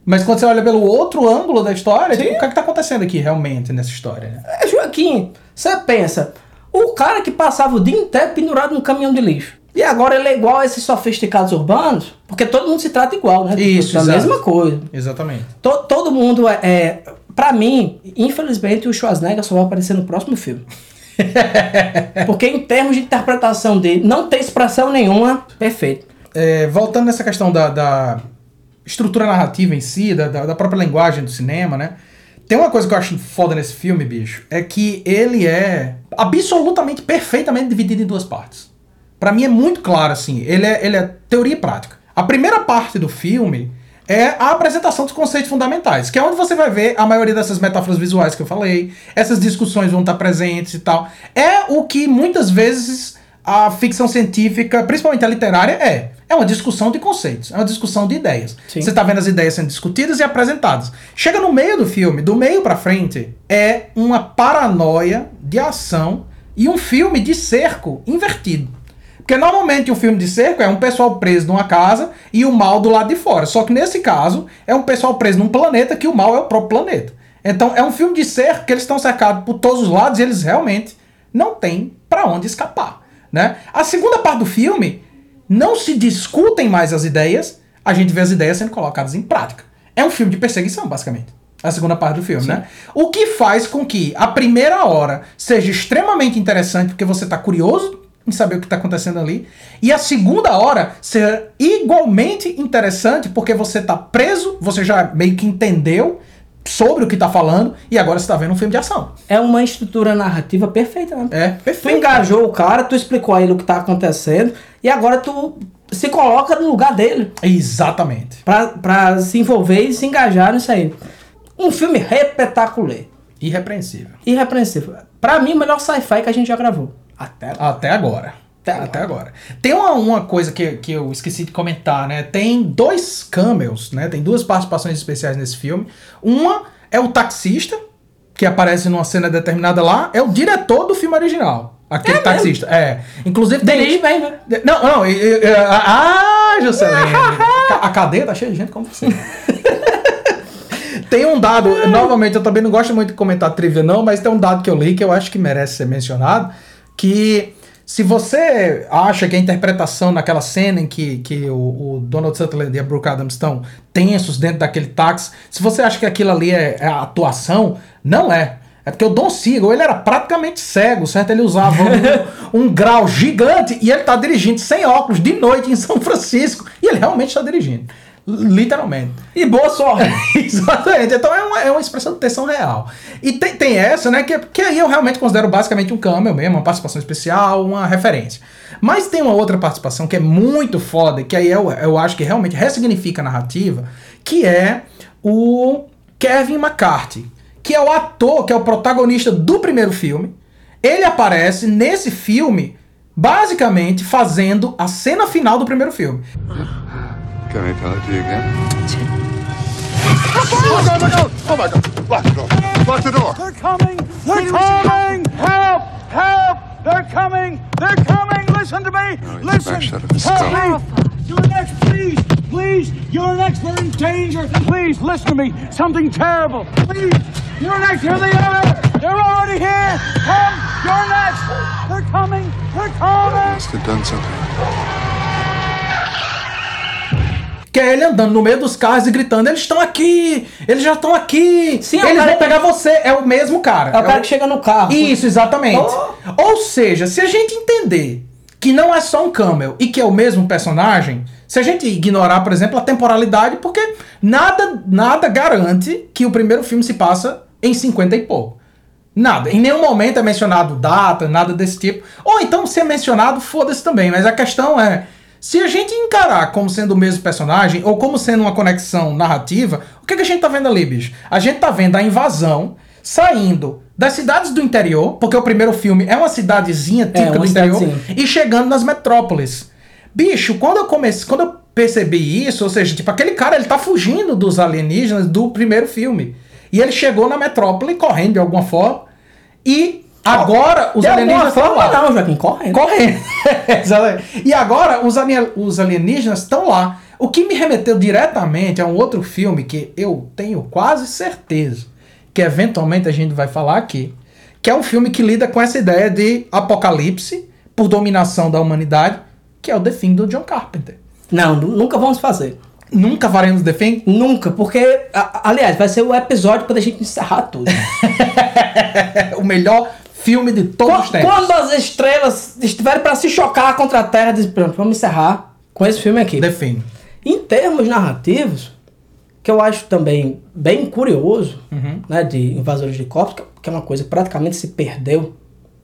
Mas quando você olha pelo outro ângulo da história, tipo, o que é que tá acontecendo aqui realmente nessa história? Né? É, Joaquim, você pensa, o cara que passava o dia inteiro pendurado num caminhão de lixo. E agora ele é igual a esses sofisticados urbanos, porque todo mundo se trata igual, né? Isso, É a mesma coisa. Exatamente. To- todo mundo é, é. Pra mim, infelizmente, o Schwarzenegger só vai aparecer no próximo filme. Porque em termos de interpretação dele, não tem expressão nenhuma, perfeito. É, voltando nessa questão da, da estrutura narrativa em si, da, da, própria linguagem do cinema, né? Tem uma coisa que eu acho foda nesse filme, bicho, é que ele é absolutamente, perfeitamente dividido em duas partes. Pra mim é muito claro, assim, ele é, ele é teoria e prática. A primeira parte do filme é a apresentação dos conceitos fundamentais, que é onde você vai ver a maioria dessas metáforas visuais que eu falei, essas discussões vão estar presentes e tal. É o que muitas vezes a ficção científica, principalmente a literária, é. É uma discussão de conceitos, é uma discussão de ideias. Sim. Você tá vendo as ideias sendo discutidas e apresentadas. Chega no meio do filme, do meio pra frente, é uma paranoia de ação e um filme de cerco invertido. Porque normalmente um filme de cerco é um pessoal preso numa casa e o mal do lado de fora. Só que nesse caso é um pessoal preso num planeta que o mal é o próprio planeta. Então é um filme de cerco que eles estão cercados por todos os lados e eles realmente não têm pra onde escapar. Né? A segunda parte do filme não se discutem mais as ideias, a gente vê as ideias sendo colocadas em prática. É um filme de perseguição, basicamente. A segunda parte do filme, né? O que faz com que a primeira hora seja extremamente interessante, porque você tá curioso em saber o que tá acontecendo ali, e a segunda hora ser igualmente interessante, porque você tá preso, você já meio que entendeu sobre o que tá falando, e agora você tá vendo um filme de ação. É uma estrutura narrativa perfeita, né? É, Tu perfeito. engajou o cara, tu explicou a ele o que tá acontecendo, e agora tu se coloca no lugar dele. Exatamente. Pra se envolver e se engajar nisso aí. Um filme repetacular. Irrepreensível. Irrepreensível. Pra mim, o melhor sci-fi que a gente já gravou. Até agora. Até agora. Até Até, agora. Tem uma, uma coisa que, que eu esqueci de comentar, né? Tem dois cameos, né? Tem duas participações especiais nesse filme. Uma é o taxista, que aparece numa cena determinada lá, é o diretor do filme original. Aquele É taxista. É. Inclusive tem. Dirige bem, né? Não, não. e- e- e- Ah, Juscelene. a cadeia tá cheia de gente como você. Tem um dado, novamente, eu também não gosto muito de comentar trivia, não, mas tem um dado que eu li que eu acho que merece ser mencionado. Que se você acha que a interpretação naquela cena em que, que o, o Donald Sutherland e a Brooke Adams estão tensos dentro daquele táxi, se você acha que aquilo ali é, é atuação, não é. É porque o Don Siegel, ele era praticamente cego, certo? Ele usava um, um grau gigante e ele tá dirigindo sem óculos de noite em São Francisco. E ele realmente está dirigindo. Literalmente. E boa sorte. Exatamente. Então é uma, é uma expressão de tensão real. E tem, tem essa, né? Que, que aí eu realmente considero basicamente um cameo mesmo, uma participação especial, uma referência. Mas tem uma outra participação que é muito foda, que aí eu, eu acho que realmente ressignifica a narrativa, que é o Kevin McCarthy, que é o ator, que é o protagonista do primeiro filme. Ele aparece nesse filme, basicamente fazendo a cena final do primeiro filme. Can I tell it to you again? Oh my God! Lock the door! Lock the door! They're coming! They're coming! Help! Help! They're coming! They're coming! Listen to me! No, Listen! back shut of his Help me! You're next, please! Please! You're next! We're in danger! Please, listen to me! Something terrible! Please! You're next! Here they are! They're already here! Come! You're next! They're coming! They're coming! Must have done something. Que é ele andando no meio dos carros e gritando: Eles estão aqui! Eles já estão aqui! Sim, é o eles vão que- pegar você! É o mesmo cara. É o cara que chega no carro. Isso, exatamente. Oh. Ou seja, se a gente entender que não é só um camel e que é o mesmo personagem, se a gente ignorar, por exemplo, a temporalidade, porque nada, nada garante que o primeiro filme se passa em 50 e pouco. Nada. Em nenhum momento é mencionado data, nada desse tipo. Ou então, se é mencionado, foda-se também. Mas a questão é. Se a gente encarar como sendo o mesmo personagem, ou como sendo uma conexão narrativa, o que, que a gente tá vendo ali, bicho? A gente tá vendo a invasão saindo das cidades do interior, porque o primeiro filme é uma cidadezinha típica uma do interior, cidadezinha. e chegando nas metrópoles. Bicho, quando eu comecei, quando eu percebi isso, ou seja, tipo, aquele cara ele tá fugindo dos alienígenas do primeiro filme. E ele chegou na metrópole correndo de alguma forma. E agora os De alienígenas estão forma, lá. não, Joaquim, correndo. Correndo. E agora os, alien- os alienígenas estão lá. O que me remeteu diretamente a um outro filme que eu tenho quase certeza que eventualmente a gente vai falar aqui, que é um filme que lida com essa ideia de apocalipse por dominação da humanidade, que é o The Thing do John Carpenter. Não, nu- nunca vamos fazer. Nunca faremos The Thing? Nunca, porque, a- aliás, vai ser o episódio pra gente encerrar tudo. O melhor filme de todos os quando, tempos. quando as estrelas estiverem pra se chocar contra a Terra, diz, pronto, vamos encerrar com esse filme aqui. Thing. Em termos narrativos, que eu acho também bem curioso, Uhum. né, de invasores de corpos, que- é uma coisa que praticamente se perdeu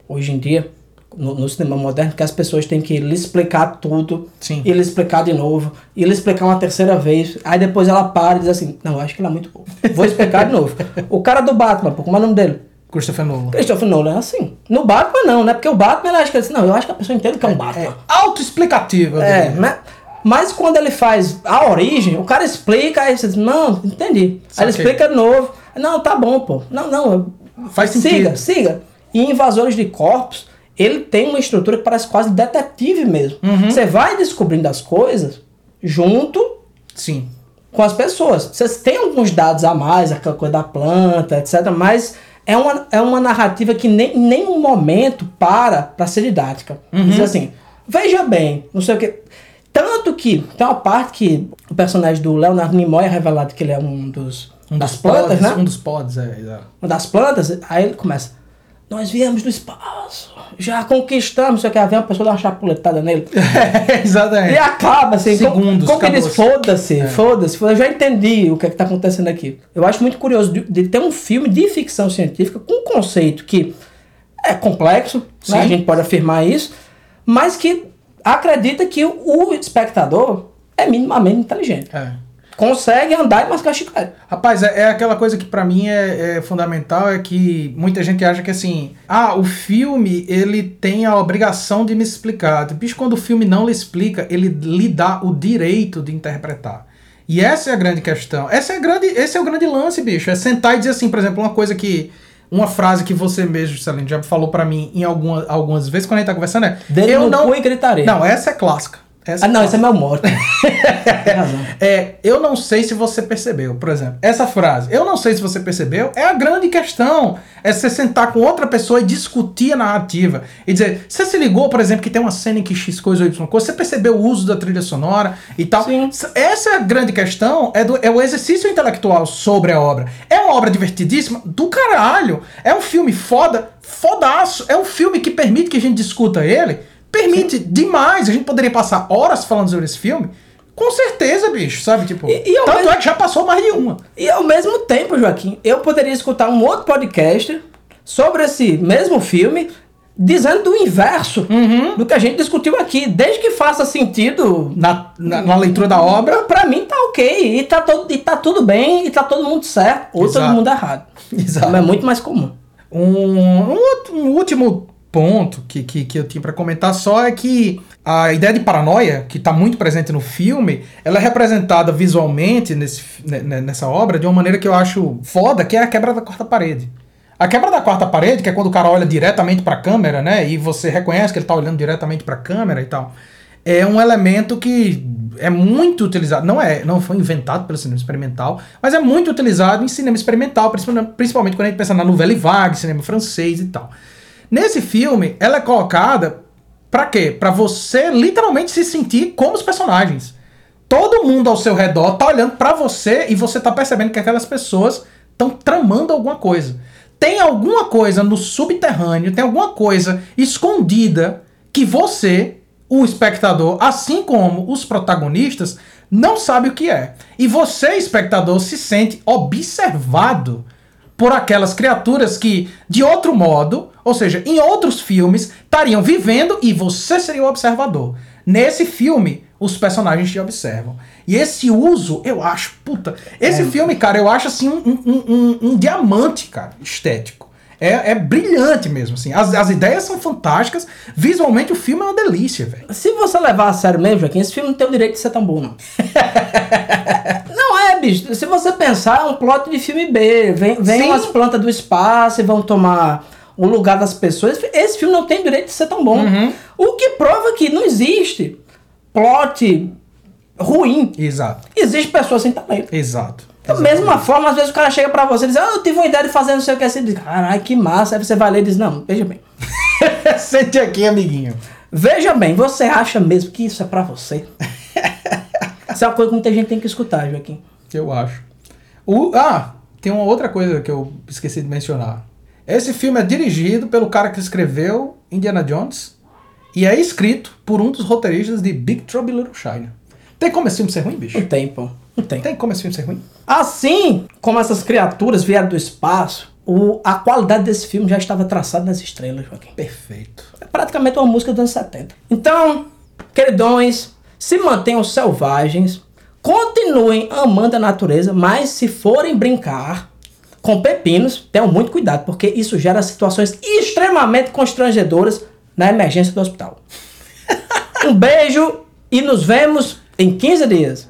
hoje em dia no, no cinema moderno, que as pessoas têm que lhe explicar tudo, Sim. e lhe explicar de novo, e lhe explicar uma terceira vez, aí depois ela para e diz assim, não, acho que ele é muito bom, vou explicar de novo. O cara do Batman, pô, como é o nome dele? Christopher Nolan. Christopher Nolan é assim. No Batman não, né? Porque o Batman, acha que diz, não, eu acho que a pessoa entende que é um Batman. É autoexplicativo. eu É, diria. né? Mas quando ele faz a origem, o cara explica, aí você diz, não, entendi. Aí ele explica de novo. Não, tá bom, pô. Não, não. Faz siga, sentido. siga. E em Invasores de Corpos, ele tem uma estrutura que parece quase detetive mesmo. Uhum. Você vai descobrindo as coisas junto Sim. com as pessoas. Vocês têm alguns dados a mais, aquela coisa da planta, etc. Mas é uma, é uma narrativa que nem, em nenhum momento para para ser didática. Uhum. Diz assim, veja bem, não sei o que. Tanto que tem uma parte que o personagem do Leonardo Nimoy é revelado que ele é um dos, Um das plantas, pods, né? Um dos pods, é, exato. Uma das plantas, aí ele começa. Nós viemos do espaço, já conquistamos, sei o que, vem uma pessoa dar uma chapuletada nele. Exatamente. E acaba assim, Segundos, como, como que diz, acabou-se. foda-se, foda-se, eu já entendi o que é que tá acontecendo aqui. Eu acho muito curioso de, de ter um filme de ficção científica com um conceito que é complexo, né? A gente pode afirmar isso, mas que acredita que o, o espectador é minimamente inteligente. É. Consegue andar e mascar chiclete. Rapaz, é, é aquela coisa que pra mim é, é fundamental, é que muita gente acha que assim, ah, o filme, ele tem a obrigação de me explicar. Bicho, quando o filme não lhe explica, ele lhe dá o direito de interpretar. E essa é a grande questão. Essa é a grande, esse é o grande lance, bicho. É sentar e dizer assim, por exemplo, uma coisa que... Uma frase que você mesmo, Celine, já falou pra mim em alguma, algumas vezes quando a gente tá conversando é... Dedo no cu e gritaria. Não, essa é clássica. Essa Ah, não, esse clássica. é meu morto. Tem razão. É, eu não sei se você percebeu, por exemplo, essa frase, eu não sei se você percebeu, é a grande questão. É você sentar com outra pessoa e discutir a narrativa. E dizer, você se ligou, por exemplo, que tem uma cena em que X coisa ou Y coisa, você percebeu o uso da trilha sonora e tal. Sim. Essa é a grande questão, é, do, é o exercício intelectual sobre a obra. É uma obra divertidíssima do caralho. É um filme foda, fodaço. É um filme que permite que a gente discuta ele. Permite demais. A gente poderia passar horas falando sobre esse filme. Com certeza, bicho, sabe? Tipo, E- e tanto mesmo- é que já passou mais de uma. E ao mesmo tempo, Joaquim, eu poderia escutar um outro podcast sobre esse mesmo filme, dizendo do inverso do que a gente discutiu aqui. Desde que faça sentido, Na, na, na leitura da obra. pra mim tá ok. E tá, todo, e tá tudo bem, e tá todo mundo certo, ou Exato. todo mundo errado. Exato. Mas é muito mais comum. Um, um outro- um último ponto que, que, que eu tinha pra comentar só é que a ideia de paranoia, que tá muito presente no filme, ela é representada visualmente nesse, nessa obra de uma maneira que eu acho foda, que é a quebra da quarta parede. A quebra da quarta parede, que é quando o cara olha diretamente pra câmera, né? E você reconhece que ele tá olhando diretamente pra câmera e tal. É um elemento que é muito utilizado. Não é, não foi inventado pelo cinema experimental, mas é muito utilizado em cinema experimental, principalmente, quando a gente pensa na Nouvelle Vague, cinema francês e tal. Nesse filme, ela é colocada pra quê? Pra você literalmente se sentir como os personagens. Todo mundo ao seu redor tá olhando pra você e você tá percebendo que aquelas pessoas estão tramando alguma coisa. Tem alguma coisa no subterrâneo, tem alguma coisa escondida que você, o espectador, assim como os protagonistas, não sabe o que é. E você, espectador, se sente observado por aquelas criaturas que, de outro modo, ou seja, em outros filmes, estariam vivendo e você seria o observador. Nesse filme, os personagens te observam. E esse uso, eu acho, puta. Esse filme, cara, eu acho assim um, um- um- um diamante, cara, estético. É, é brilhante mesmo, assim. As, as ideias são fantásticas. Visualmente, o filme é uma delícia, velho. Se você levar a sério mesmo, Joaquim, esse filme não tem o direito de ser tão bom, não. não é, bicho. Se você pensar, é um plot de filme B. Vem, vem Sim. umas plantas do espaço e vão tomar o lugar das pessoas. Esse filme não tem direito de ser tão bom. Uhum. O que prova que não existe plot ruim. Exato, Existe pessoas sem talento. exato. Da mesma forma, às vezes o cara chega pra você e diz, ah, eu tive uma ideia de fazer não sei o que. Você diz, caralho, que massa. Aí você vai ler e diz, não, veja bem. Sente aqui, amiguinho. Veja bem, você acha mesmo que isso é pra você? isso é uma coisa que muita gente tem que escutar, Joaquim. Eu acho. O, ah, tem uma outra coisa que eu esqueci de mencionar. Esse filme é dirigido pelo cara que escreveu Indiana Jones e é escrito por um dos roteiristas de Big Trouble in Little China. Tem como esse filme ser ruim, bicho? Não tem, pô. Não tem. Tem como esse filme ser ruim? Assim como essas criaturas vieram do espaço, o- a qualidade desse filme já estava traçada nas estrelas, Joaquim. Perfeito. É praticamente uma música dos anos 70. Então, queridões, se mantenham selvagens, continuem amando a natureza, mas se forem brincar com pepinos, tenham muito cuidado, porque isso gera situações extremamente constrangedoras na emergência do hospital. um beijo e nos vemos em 15 dias.